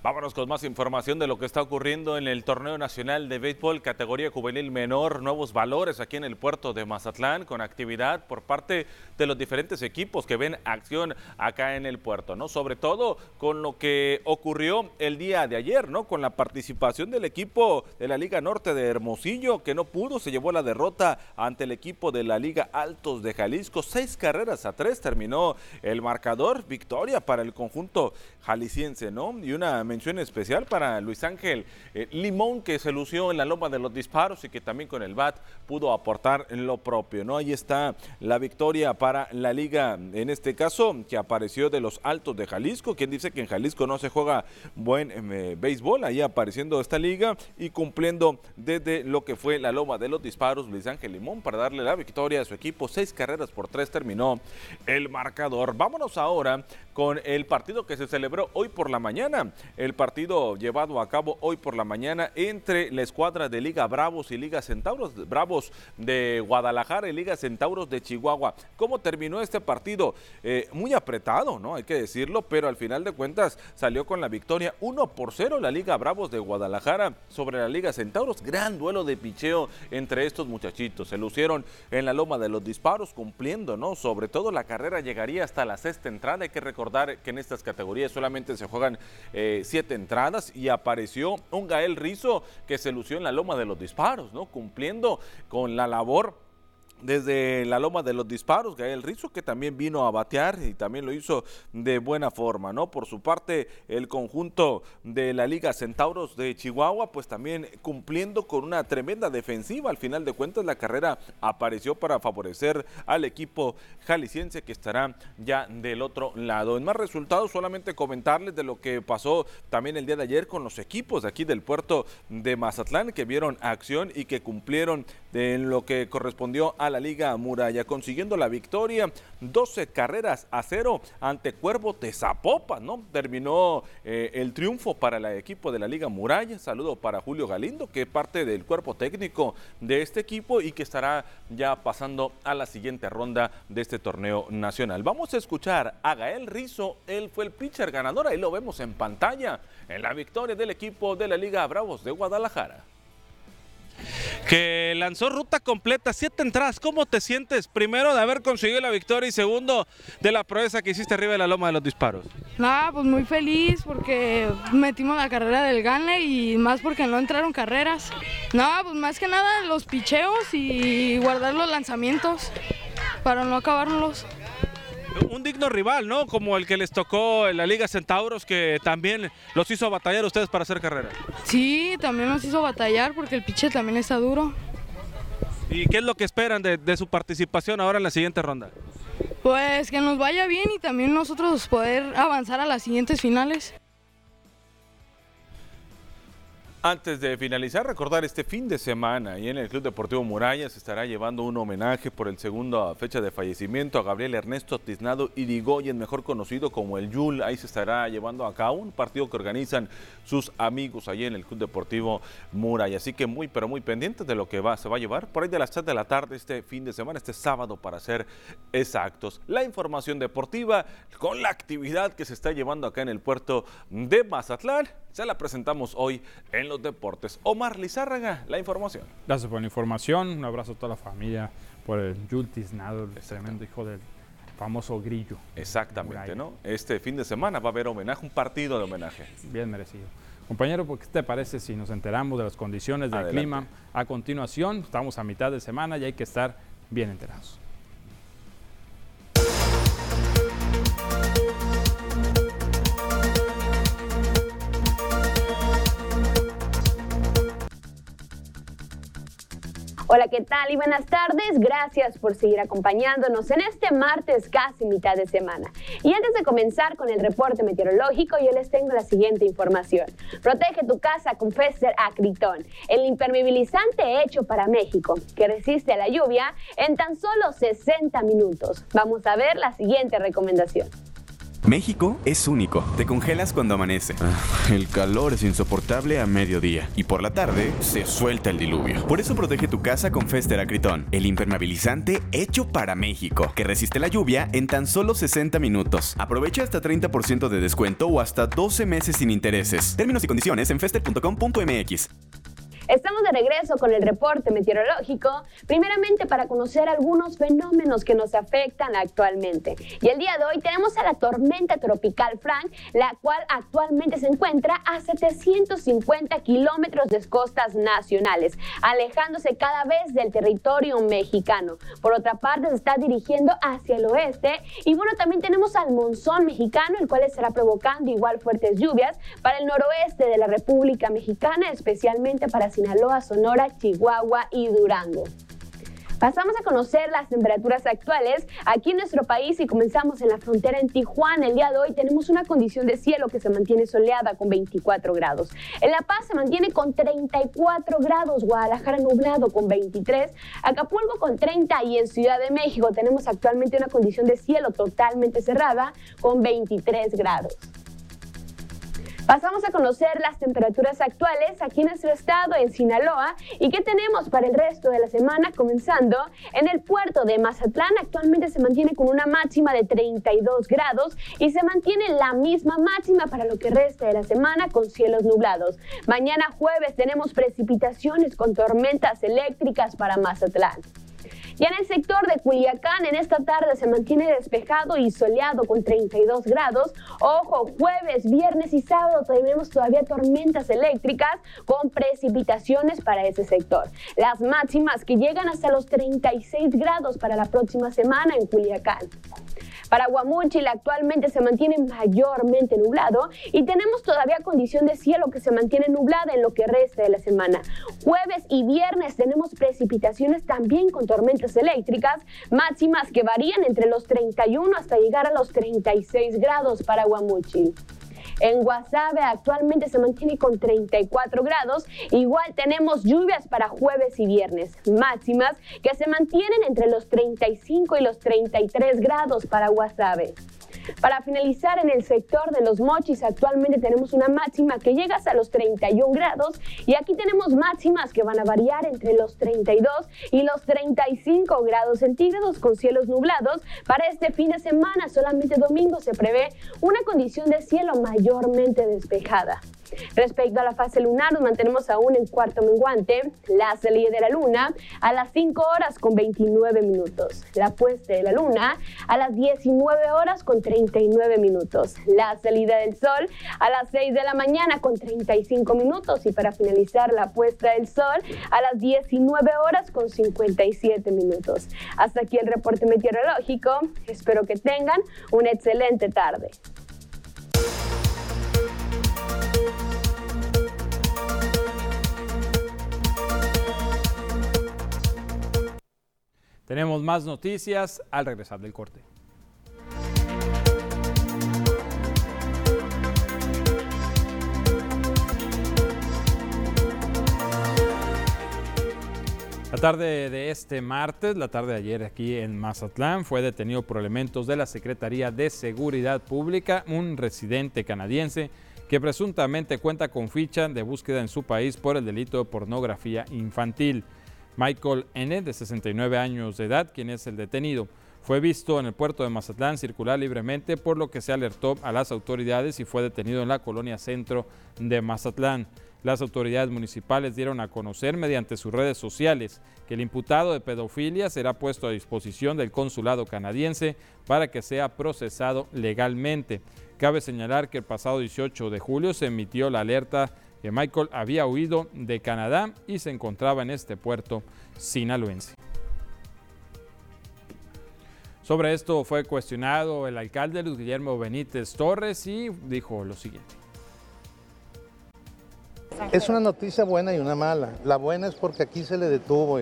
Vámonos con más información de lo que está ocurriendo en el torneo nacional de béisbol categoría juvenil menor, nuevos valores aquí en el puerto de Mazatlán con actividad por parte de los diferentes equipos que ven acción acá en el puerto, ¿no? Sobre todo con lo que ocurrió el día de ayer, ¿no? Con la participación del equipo de la Liga Norte de Hermosillo que no pudo, se llevó la derrota ante el equipo de la Liga Altos de Jalisco, seis carreras a tres terminó el marcador, victoria para el conjunto jalisciense, ¿no? Y una mención especial para Luis Ángel eh, Limón, que se lució en la loma de los disparos y que también con el BAT pudo aportar lo propio, ¿no? Ahí está la victoria para la liga, en este caso, que apareció de los Altos de Jalisco, quien dice que en Jalisco no se juega buen eh, béisbol, ahí apareciendo esta liga y cumpliendo desde lo que fue la loma de los disparos Luis Ángel Limón para darle la victoria a su equipo, seis carreras por tres terminó el marcador. Vámonos ahora con el partido que se celebró hoy por la mañana el partido llevado a cabo hoy por la mañana entre la escuadra de Liga Bravos y Liga Centauros, Bravos de Guadalajara y Liga Centauros de Chihuahua. ¿Cómo terminó este partido? Eh, muy apretado, ¿no? Hay que decirlo, pero al final de cuentas salió con la victoria 1 por 0 la Liga Bravos de Guadalajara sobre la Liga Centauros. Gran duelo de picheo entre estos muchachitos. Se lucieron en la loma de los disparos cumpliendo, ¿no? Sobre todo la carrera llegaría hasta la sexta entrada. Hay que recordar que en estas categorías solamente se juegan eh, siete entradas y apareció un Gael Rizo que se lució en la loma de los disparos, ¿no? Cumpliendo con la labor desde la loma de los disparos, Gael Rizzo, que también vino a batear y también lo hizo de buena forma, ¿no? Por su parte, el conjunto de la Liga Centauros de Chihuahua, pues también cumpliendo con una tremenda defensiva. Al final de cuentas, la carrera apareció para favorecer al equipo jalisciense que estará ya del otro lado. En más resultados, solamente comentarles de lo que pasó también el día de ayer con los equipos de aquí del puerto de Mazatlán, que vieron acción y que cumplieron en lo que correspondió a la Liga Muralla, consiguiendo la victoria 12 carreras a cero ante Cuervo Tezapopa, ¿no? Terminó eh, el triunfo para el equipo de la Liga Muralla. Saludo para Julio Galindo, que es parte del cuerpo técnico de este equipo y que estará ya pasando a la siguiente ronda de este torneo nacional. Vamos a escuchar a Gael Rizo, él fue el pitcher ganador, ahí lo vemos en pantalla, en la victoria del equipo de la Liga Bravos de Guadalajara que lanzó ruta completa, siete entradas. ¿Cómo te sientes? Primero de haber conseguido la victoria y segundo de la proeza que hiciste arriba de la loma de los disparos. Nada, pues muy feliz porque metimos la carrera del gane y más porque no entraron carreras. Nada, pues más que nada los picheos y guardar los lanzamientos para no acabárnoslos un digno rival, ¿no? Como el que les tocó en la Liga Centauros, que también los hizo batallar ustedes para hacer carrera. Sí, también nos hizo batallar porque el piche también está duro. ¿Y qué es lo que esperan de, de su participación ahora en la siguiente ronda? Pues que nos vaya bien y también nosotros poder avanzar a las siguientes finales. Antes de finalizar, recordar este fin de semana y en el Club Deportivo Muralla se estará llevando un homenaje por el segundo fecha de fallecimiento a Gabriel Ernesto Tiznado Irigoyen, mejor conocido como el Yul. Ahí se estará llevando a cabo un partido que organizan sus amigos allí en el Club Deportivo Muralla. Así que muy, pero muy pendientes de lo que va, se va a llevar por ahí de las 3 de la tarde este fin de semana, este sábado para ser exactos. La información deportiva con la actividad que se está llevando acá en el puerto de Mazatlán se la presentamos hoy en los deportes. Omar Lizárraga, la información. Gracias por la información. Un abrazo a toda la familia por el Jultis Nado, el tremendo hijo del famoso grillo. Exactamente, ¿no? Este fin de semana va a haber homenaje, un partido de homenaje. Bien merecido. Compañero, ¿qué te parece si nos enteramos de las condiciones del clima a continuación? Estamos a mitad de semana y hay que estar bien enterados. Hola, ¿qué tal y buenas tardes? Gracias por seguir acompañándonos en este martes casi mitad de semana. Y antes de comenzar con el reporte meteorológico, yo les tengo la siguiente información. Protege tu casa con Fester Acritón, el impermeabilizante hecho para México, que resiste a la lluvia en tan solo 60 minutos. Vamos a ver la siguiente recomendación. México es único. Te congelas cuando amanece. Ah, el calor es insoportable a mediodía. Y por la tarde se suelta el diluvio. Por eso protege tu casa con Fester Acritón, el impermeabilizante hecho para México, que resiste la lluvia en tan solo 60 minutos. Aprovecha hasta 30% de descuento o hasta 12 meses sin intereses. Términos y condiciones en fester.com.mx. Estamos de regreso con el reporte meteorológico, primeramente para conocer algunos fenómenos que nos afectan actualmente. Y el día de hoy tenemos a la tormenta tropical Frank, la cual actualmente se encuentra a 750 kilómetros de costas nacionales, alejándose cada vez del territorio mexicano. Por otra parte, se está dirigiendo hacia el oeste y bueno, también tenemos al monzón mexicano, el cual estará provocando igual fuertes lluvias para el noroeste de la República Mexicana, especialmente para Sinaloa, Sonora, Chihuahua y Durango. Pasamos a conocer las temperaturas actuales aquí en nuestro país y comenzamos en la frontera en Tijuana. El día de hoy tenemos una condición de cielo que se mantiene soleada con 24 grados. En La Paz se mantiene con 34 grados, Guadalajara nublado con 23, Acapulco con 30 y en Ciudad de México tenemos actualmente una condición de cielo totalmente cerrada con 23 grados. Pasamos a conocer las temperaturas actuales aquí en nuestro estado, en Sinaloa, y qué tenemos para el resto de la semana, comenzando en el puerto de Mazatlán. Actualmente se mantiene con una máxima de 32 grados y se mantiene la misma máxima para lo que resta de la semana con cielos nublados. Mañana jueves tenemos precipitaciones con tormentas eléctricas para Mazatlán. Ya en el sector de Culiacán, en esta tarde se mantiene despejado y soleado con 32 grados. Ojo, jueves, viernes y sábado tenemos todavía tormentas eléctricas con precipitaciones para ese sector. Las máximas que llegan hasta los 36 grados para la próxima semana en Culiacán. Para Guamúchil actualmente se mantiene mayormente nublado y tenemos todavía condición de cielo que se mantiene nublada en lo que resta de la semana. Jueves y viernes tenemos precipitaciones también con tormentas eléctricas, máximas que varían entre los 31 hasta llegar a los 36 grados para Guamúchil. En Guasave actualmente se mantiene con 34 grados. Igual tenemos lluvias para jueves y viernes, máximas que se mantienen entre los 35 y los 33 grados para Guasave. Para finalizar, en el sector de los mochis actualmente tenemos una máxima que llega hasta los 31 grados y aquí tenemos máximas que van a variar entre los 32 y los 35 grados centígrados con cielos nublados. Para este fin de semana, solamente domingo se prevé una condición de cielo mayormente despejada. Respecto a la fase lunar, nos mantenemos aún en cuarto menguante, la salida de la luna a las 5 horas con 29 minutos, la puesta de la luna a las 19 horas con 39 minutos, la salida del sol a las 6 de la mañana con 35 minutos y para finalizar la puesta del sol a las 19 horas con 57 minutos. Hasta aquí el reporte meteorológico, espero que tengan una excelente tarde. Tenemos más noticias al regresar del corte. La tarde de este martes, la tarde de ayer aquí en Mazatlán, fue detenido por elementos de la Secretaría de Seguridad Pública un residente canadiense que presuntamente cuenta con ficha de búsqueda en su país por el delito de pornografía infantil. Michael N., de 69 años de edad, quien es el detenido, fue visto en el puerto de Mazatlán circular libremente, por lo que se alertó a las autoridades y fue detenido en la colonia centro de Mazatlán. Las autoridades municipales dieron a conocer mediante sus redes sociales que el imputado de pedofilia será puesto a disposición del consulado canadiense para que sea procesado legalmente. Cabe señalar que el pasado 18 de julio se emitió la alerta que Michael había huido de Canadá y se encontraba en este puerto sinaloense. Sobre esto fue cuestionado el alcalde Luis Guillermo Benítez Torres y dijo lo siguiente. Es una noticia buena y una mala. La buena es porque aquí se le detuvo.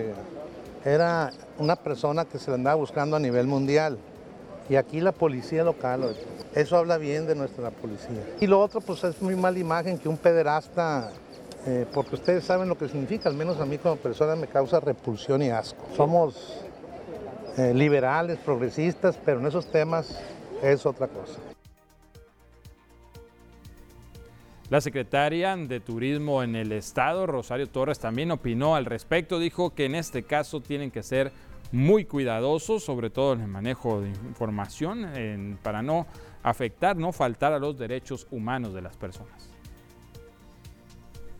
Era una persona que se le andaba buscando a nivel mundial. Y aquí la policía local. Eso habla bien de nuestra policía. Y lo otro, pues es muy mala imagen que un pederasta, eh, porque ustedes saben lo que significa, al menos a mí como persona me causa repulsión y asco. Somos eh, liberales, progresistas, pero en esos temas es otra cosa. La secretaria de Turismo en el Estado, Rosario Torres, también opinó al respecto. Dijo que en este caso tienen que ser muy cuidadosos, sobre todo en el manejo de información, para no afectar, no faltar a los derechos humanos de las personas.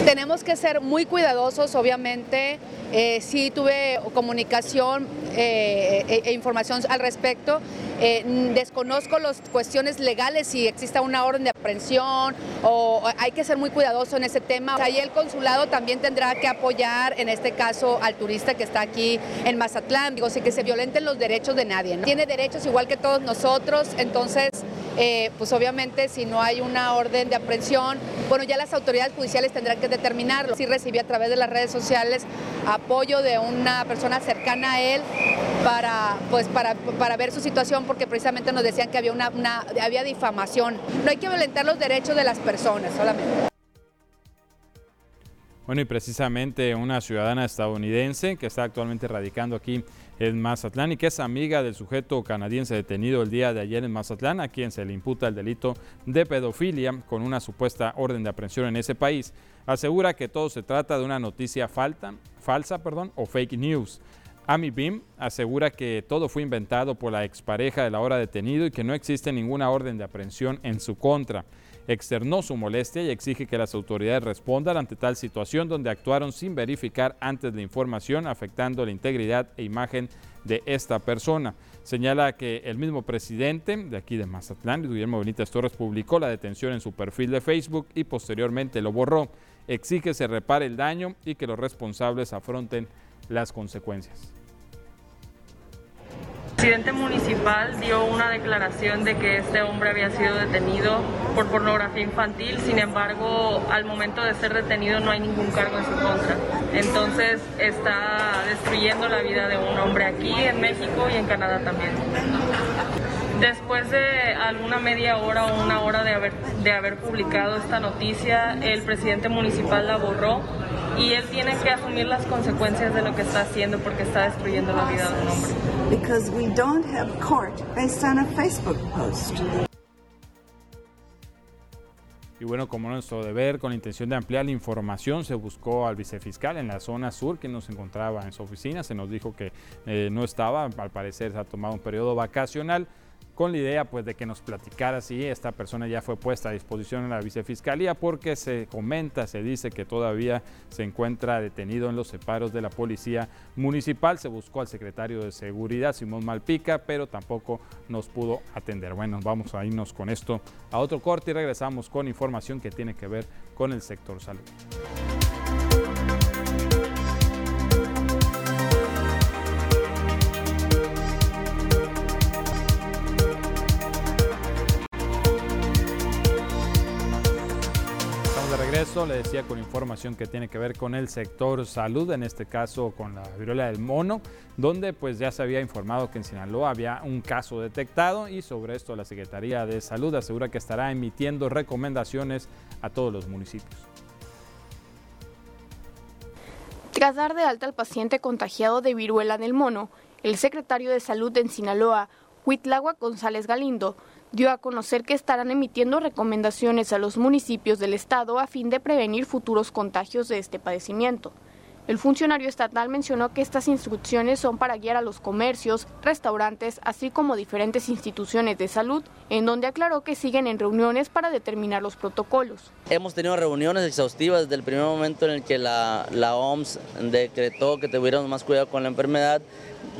Tenemos que ser muy cuidadosos, obviamente. Eh, sí tuve comunicación eh, e, e, información al respecto. Eh, desconozco las cuestiones legales, si exista una orden de aprehensión o hay que ser muy cuidadoso en ese tema. Ahí el consulado también tendrá que apoyar, en este caso, al turista que está aquí en Mazatlán. Digo, sí que se violenten los derechos de nadie. Tiene derechos igual que todos nosotros, entonces, pues obviamente si no hay una orden de aprehensión, bueno, ya las autoridades judiciales tendrán que determinarlo. Sí recibí a través de las redes sociales apoyo de una persona cercana a él para, pues, para, para ver su situación porque precisamente nos decían que había, una, una, había difamación. No hay que violentar los derechos de las personas solamente. Bueno, y precisamente una ciudadana estadounidense que está actualmente radicando aquí en Mazatlán y que es amiga del sujeto canadiense detenido el día de ayer en Mazatlán, a quien se le imputa el delito de pedofilia con una supuesta orden de aprehensión en ese país, asegura que todo se trata de una noticia falsa perdón, o fake news. Amy Beam asegura que todo fue inventado por la expareja de la hora detenido y que no existe ninguna orden de aprehensión en su contra externó su molestia y exige que las autoridades respondan ante tal situación donde actuaron sin verificar antes la información afectando la integridad e imagen de esta persona. Señala que el mismo presidente de aquí de Mazatlán, Guillermo Benítez Torres, publicó la detención en su perfil de Facebook y posteriormente lo borró. Exige que se repare el daño y que los responsables afronten las consecuencias. El presidente municipal dio una declaración de que este hombre había sido detenido por pornografía infantil, sin embargo, al momento de ser detenido no hay ningún cargo en su contra. Entonces está destruyendo la vida de un hombre aquí en México y en Canadá también. Después de alguna media hora o una hora de haber, de haber publicado esta noticia, el presidente municipal la borró y él tiene que asumir las consecuencias de lo que está haciendo porque está destruyendo la vida de un hombre. Because we don't have court based on a Facebook post. Y bueno, como nuestro deber, con la intención de ampliar la información, se buscó al vicefiscal en la zona sur que no se encontraba en su oficina. Se nos dijo que eh, no estaba, al parecer se ha tomado un periodo vacacional con la idea pues de que nos platicara si esta persona ya fue puesta a disposición en la vicefiscalía porque se comenta, se dice que todavía se encuentra detenido en los separos de la policía municipal. Se buscó al secretario de Seguridad, Simón Malpica, pero tampoco nos pudo atender. Bueno, vamos a irnos con esto a otro corte y regresamos con información que tiene que ver con el sector salud. Eso le decía con información que tiene que ver con el sector salud, en este caso con la viruela del mono, donde pues ya se había informado que en Sinaloa había un caso detectado y sobre esto la Secretaría de Salud asegura que estará emitiendo recomendaciones a todos los municipios. Tras dar de alta al paciente contagiado de viruela del mono, el secretario de Salud en Sinaloa, Huitlagua González Galindo, dio a conocer que estarán emitiendo recomendaciones a los municipios del estado a fin de prevenir futuros contagios de este padecimiento. El funcionario estatal mencionó que estas instrucciones son para guiar a los comercios, restaurantes, así como diferentes instituciones de salud, en donde aclaró que siguen en reuniones para determinar los protocolos. Hemos tenido reuniones exhaustivas desde el primer momento en el que la, la OMS decretó que tuviéramos más cuidado con la enfermedad.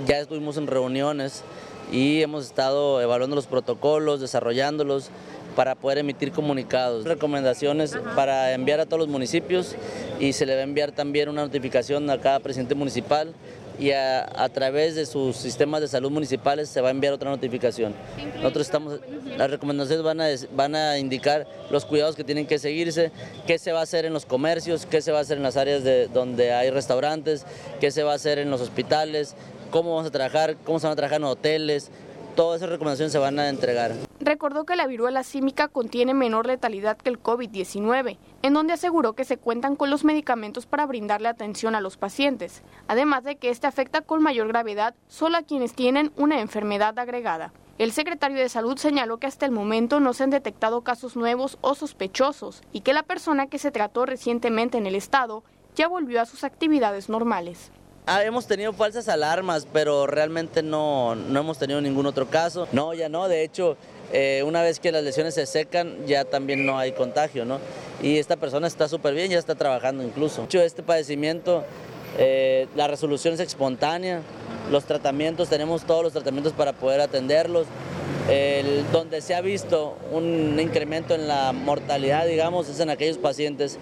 Ya estuvimos en reuniones y hemos estado evaluando los protocolos, desarrollándolos para poder emitir comunicados, recomendaciones para enviar a todos los municipios y se le va a enviar también una notificación a cada presidente municipal y a, través de sus sistemas de salud municipales se va a enviar otra notificación. Nosotros estamos, las recomendaciones van a, van a indicar los cuidados que tienen que seguirse, qué se va a hacer en los comercios, qué se va a hacer en las áreas de, donde hay restaurantes, qué se va a hacer en los hospitales, cómo vamos a trabajar, cómo se van a trabajar en hoteles, todas esas recomendaciones se van a entregar. Recordó que la viruela símica contiene menor letalidad que el COVID-19, en donde aseguró que se cuentan con los medicamentos para brindarle atención a los pacientes, además de que este afecta con mayor gravedad solo a quienes tienen una enfermedad agregada. El secretario de Salud señaló que hasta el momento no se han detectado casos nuevos o sospechosos y que la persona que se trató recientemente en el estado ya volvió a sus actividades normales. Ah, hemos tenido falsas alarmas, pero realmente no, no hemos tenido ningún otro caso. No, ya no, de hecho, eh, una vez que las lesiones se secan, ya también no hay contagio, ¿no? Y esta persona está súper bien, ya está trabajando incluso. De hecho, este padecimiento, eh, la resolución es espontánea, los tratamientos, tenemos todos los tratamientos para poder atenderlos. donde se ha visto un incremento en la mortalidad, digamos, es en aquellos pacientes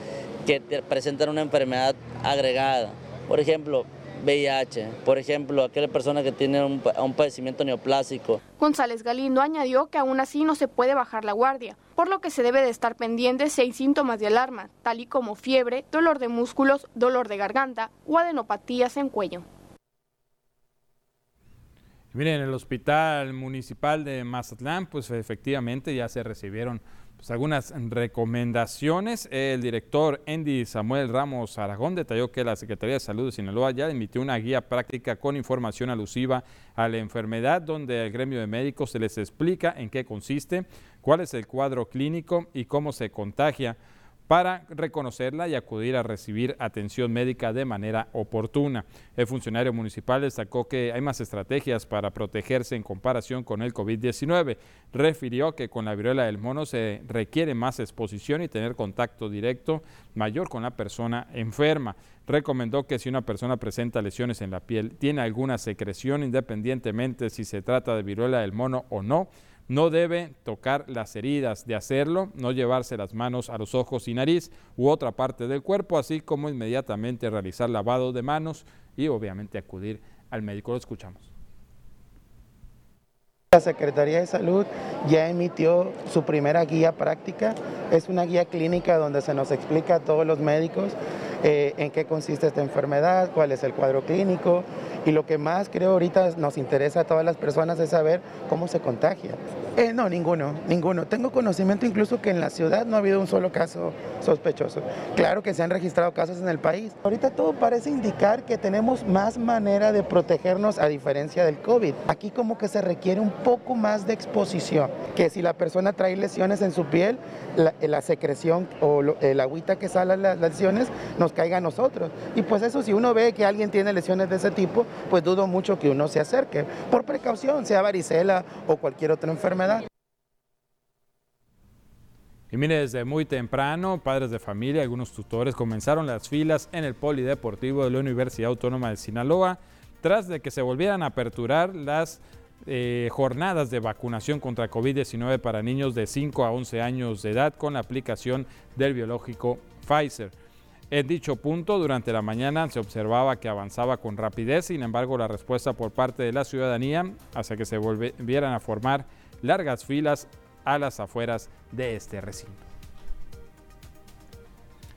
que presentan una enfermedad agregada. Por ejemplo, VIH, por ejemplo, aquella persona que tiene un, un, padecimiento neoplásico. González Galindo añadió que aún así no se puede bajar la guardia, por lo que se debe de estar pendiente si hay síntomas de alarma, tal y como fiebre, dolor de músculos, dolor de garganta o adenopatías en cuello. Miren, en el Hospital Municipal de Mazatlán, pues efectivamente ya se recibieron pues, algunas recomendaciones. El director Andy Samuel Ramos Aragón detalló que la Secretaría de Salud de Sinaloa ya emitió una guía práctica con información alusiva a la enfermedad, donde al gremio de médicos se les explica en qué consiste, cuál es el cuadro clínico y cómo se contagia para reconocerla y acudir a recibir atención médica de manera oportuna. El funcionario municipal destacó que hay más estrategias para protegerse en comparación con el COVID-19. Refirió que con la viruela del mono se requiere más exposición y tener contacto directo mayor con la persona enferma. Recomendó que si una persona presenta lesiones en la piel, tiene alguna secreción independientemente si se trata de viruela del mono o no, no debe tocar las heridas, de hacerlo, no llevarse las manos a los ojos y nariz u otra parte del cuerpo, así como inmediatamente realizar lavado de manos y obviamente acudir al médico. Lo escuchamos. La Secretaría de Salud ya emitió su primera guía práctica. Es una guía clínica donde se nos explica a todos los médicos eh, en qué consiste esta enfermedad, cuál es el cuadro clínico, y lo que más creo ahorita nos interesa a todas las personas es saber cómo se contagia. Eh, no, ninguno, ninguno. Tengo conocimiento incluso que en la ciudad no ha habido un solo caso sospechoso. Claro que se han registrado casos en el país. Ahorita todo parece indicar que tenemos más manera de protegernos a diferencia del COVID. Aquí como que se requiere un poco más de exposición, que si la persona trae lesiones en su piel, la, secreción o el agüita que sale las lesiones nos caiga a nosotros. Y pues eso, si uno ve que alguien tiene lesiones de ese tipo, pues dudo mucho que uno se acerque, por precaución, sea varicela o cualquier otra enfermedad. Y mire, desde muy temprano, padres de familia, algunos tutores comenzaron las filas en el Polideportivo de la Universidad Autónoma de Sinaloa, tras de que se volvieran a aperturar las eh, jornadas de vacunación contra COVID-19 para niños de 5 a 11 años de edad con la aplicación del biológico Pfizer. En dicho punto, durante la mañana se observaba que avanzaba con rapidez, sin embargo la respuesta por parte de la ciudadanía hacia que se volvieran a formar largas filas a las afueras de este recinto.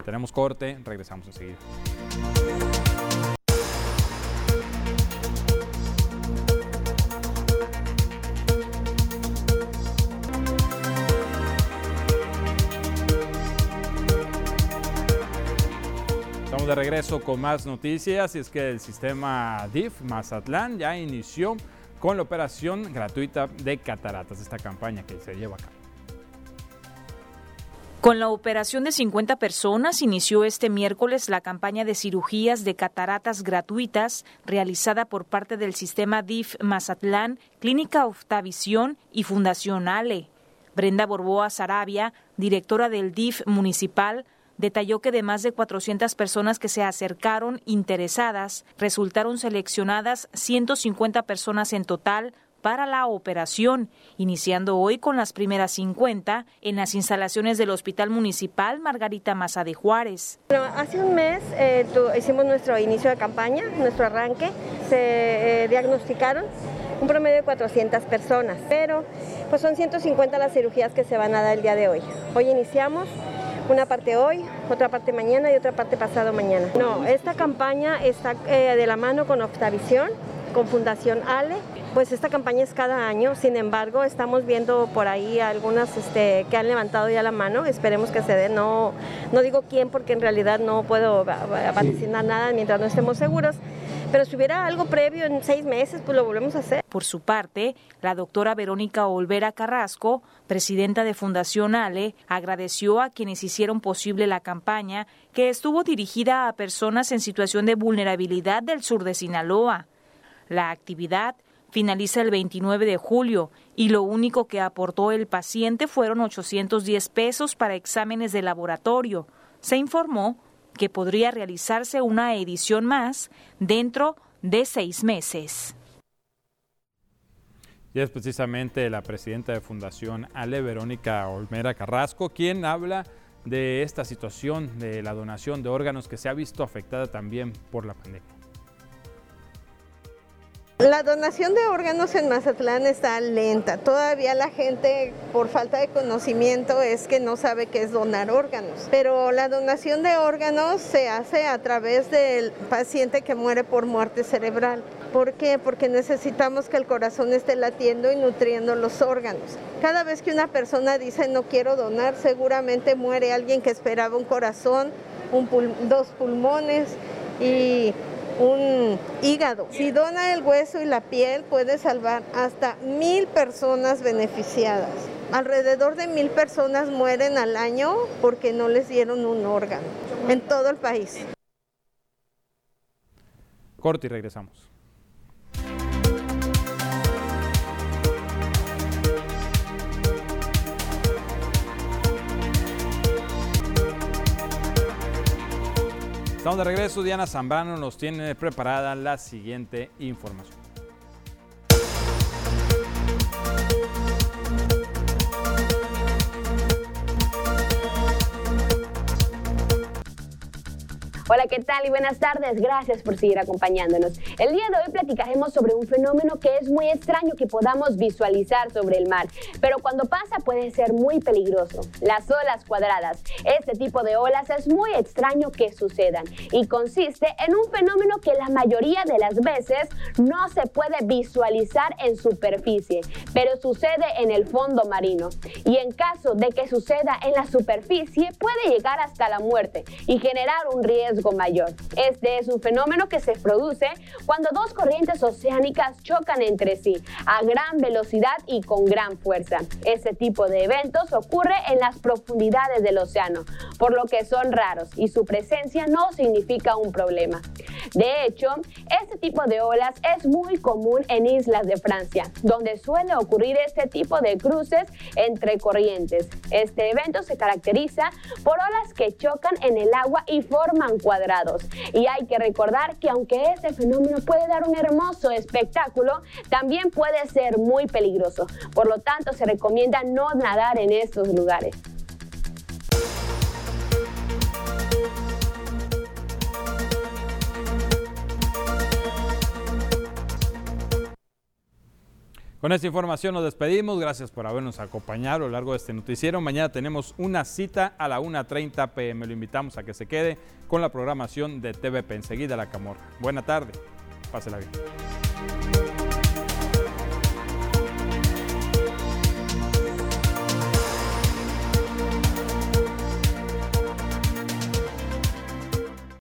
Tenemos corte, regresamos enseguida. De regreso con más noticias y es que el sistema DIF Mazatlán ya inició con la operación gratuita de cataratas, esta campaña que se lleva a cabo. Con la operación de 50 personas inició este miércoles la campaña de cirugías de cataratas gratuitas realizada por parte del sistema DIF Mazatlán, Clínica Oftavisión y Fundación Ale. Brenda Borboa Sarabia, directora del DIF municipal, detalló que de más de 400 personas que se acercaron interesadas, resultaron seleccionadas 150 personas en total para la operación, iniciando hoy con las primeras 50 en las instalaciones del Hospital Municipal Margarita Maza de Juárez. hace un mes eh, hicimos nuestro inicio de campaña, nuestro arranque, se eh, diagnosticaron un promedio de 400 personas, pero pues son 150 las cirugías que se van a dar el día de hoy. Hoy iniciamos una parte hoy, otra parte mañana y otra parte pasado mañana. No, esta campaña está eh, de la mano con Optavisión, con Fundación Ale. Pues esta campaña es cada año, sin embargo estamos viendo por ahí algunas este, que han levantado ya la mano, esperemos que se dé, no, no digo quién porque en realidad no puedo vaticinar nada mientras no estemos seguros, pero si hubiera algo previo en seis meses, pues lo volvemos a hacer. Por su parte, la doctora Verónica Olvera Carrasco, presidenta de Fundación Ale, agradeció a quienes hicieron posible la campaña que estuvo dirigida a personas en situación de vulnerabilidad del sur de Sinaloa. La actividad finaliza el 29 de julio y lo único que aportó el paciente fueron 810 pesos para exámenes de laboratorio. Se informó que podría realizarse una edición más dentro de seis meses. Y es precisamente la presidenta de Fundación Ale Verónica Olmera Carrasco quien habla de esta situación de la donación de órganos que se ha visto afectada también por la pandemia. La donación de órganos en Mazatlán está lenta. Todavía la gente, por falta de conocimiento, es que no sabe qué es donar órganos. Pero la donación de órganos se hace a través del paciente que muere por muerte cerebral. ¿Por qué? Porque necesitamos que el corazón esté latiendo y nutriendo los órganos. Cada vez que una persona dice no quiero donar, seguramente muere alguien que esperaba un corazón, dos pulmones y un hígado. Si dona el hueso y la piel, puede salvar hasta mil personas beneficiadas. Alrededor de mil personas mueren al año porque no les dieron un órgano en todo el país. Corte y regresamos. Estamos de regreso. Diana Zambrano nos tiene preparada la siguiente información. Hola, ¿qué tal y buenas tardes? Gracias por seguir acompañándonos. El día de hoy platicaremos sobre un fenómeno que es muy extraño que podamos visualizar sobre el mar, pero cuando pasa puede ser muy peligroso. Las olas cuadradas. Este tipo de olas es muy extraño que sucedan y consiste en un fenómeno que la mayoría de las veces no se puede visualizar en superficie, pero sucede en el fondo marino. Y en caso de que suceda en la superficie, puede llegar hasta la muerte y generar un riesgo mayor. Este es un fenómeno que se produce cuando dos corrientes oceánicas chocan entre sí a gran velocidad y con gran fuerza. Este tipo de eventos ocurre en las profundidades del océano, por lo que son raros y su presencia no significa un problema. De hecho, este tipo de olas es muy común en islas de Francia, donde suele ocurrir este tipo de cruces entre corrientes. Este evento se caracteriza por olas que chocan en el agua y forman Y hay que recordar que aunque este fenómeno puede dar un hermoso espectáculo, también puede ser muy peligroso. Por lo tanto, se recomienda no nadar en estos lugares. Con esta información nos despedimos. Gracias por habernos acompañado a lo largo de este noticiero. Mañana tenemos una cita a la 1.30 pm. Lo invitamos a que se quede con la programación de TVP. Enseguida la Camorra. Buena tarde. Pásela bien.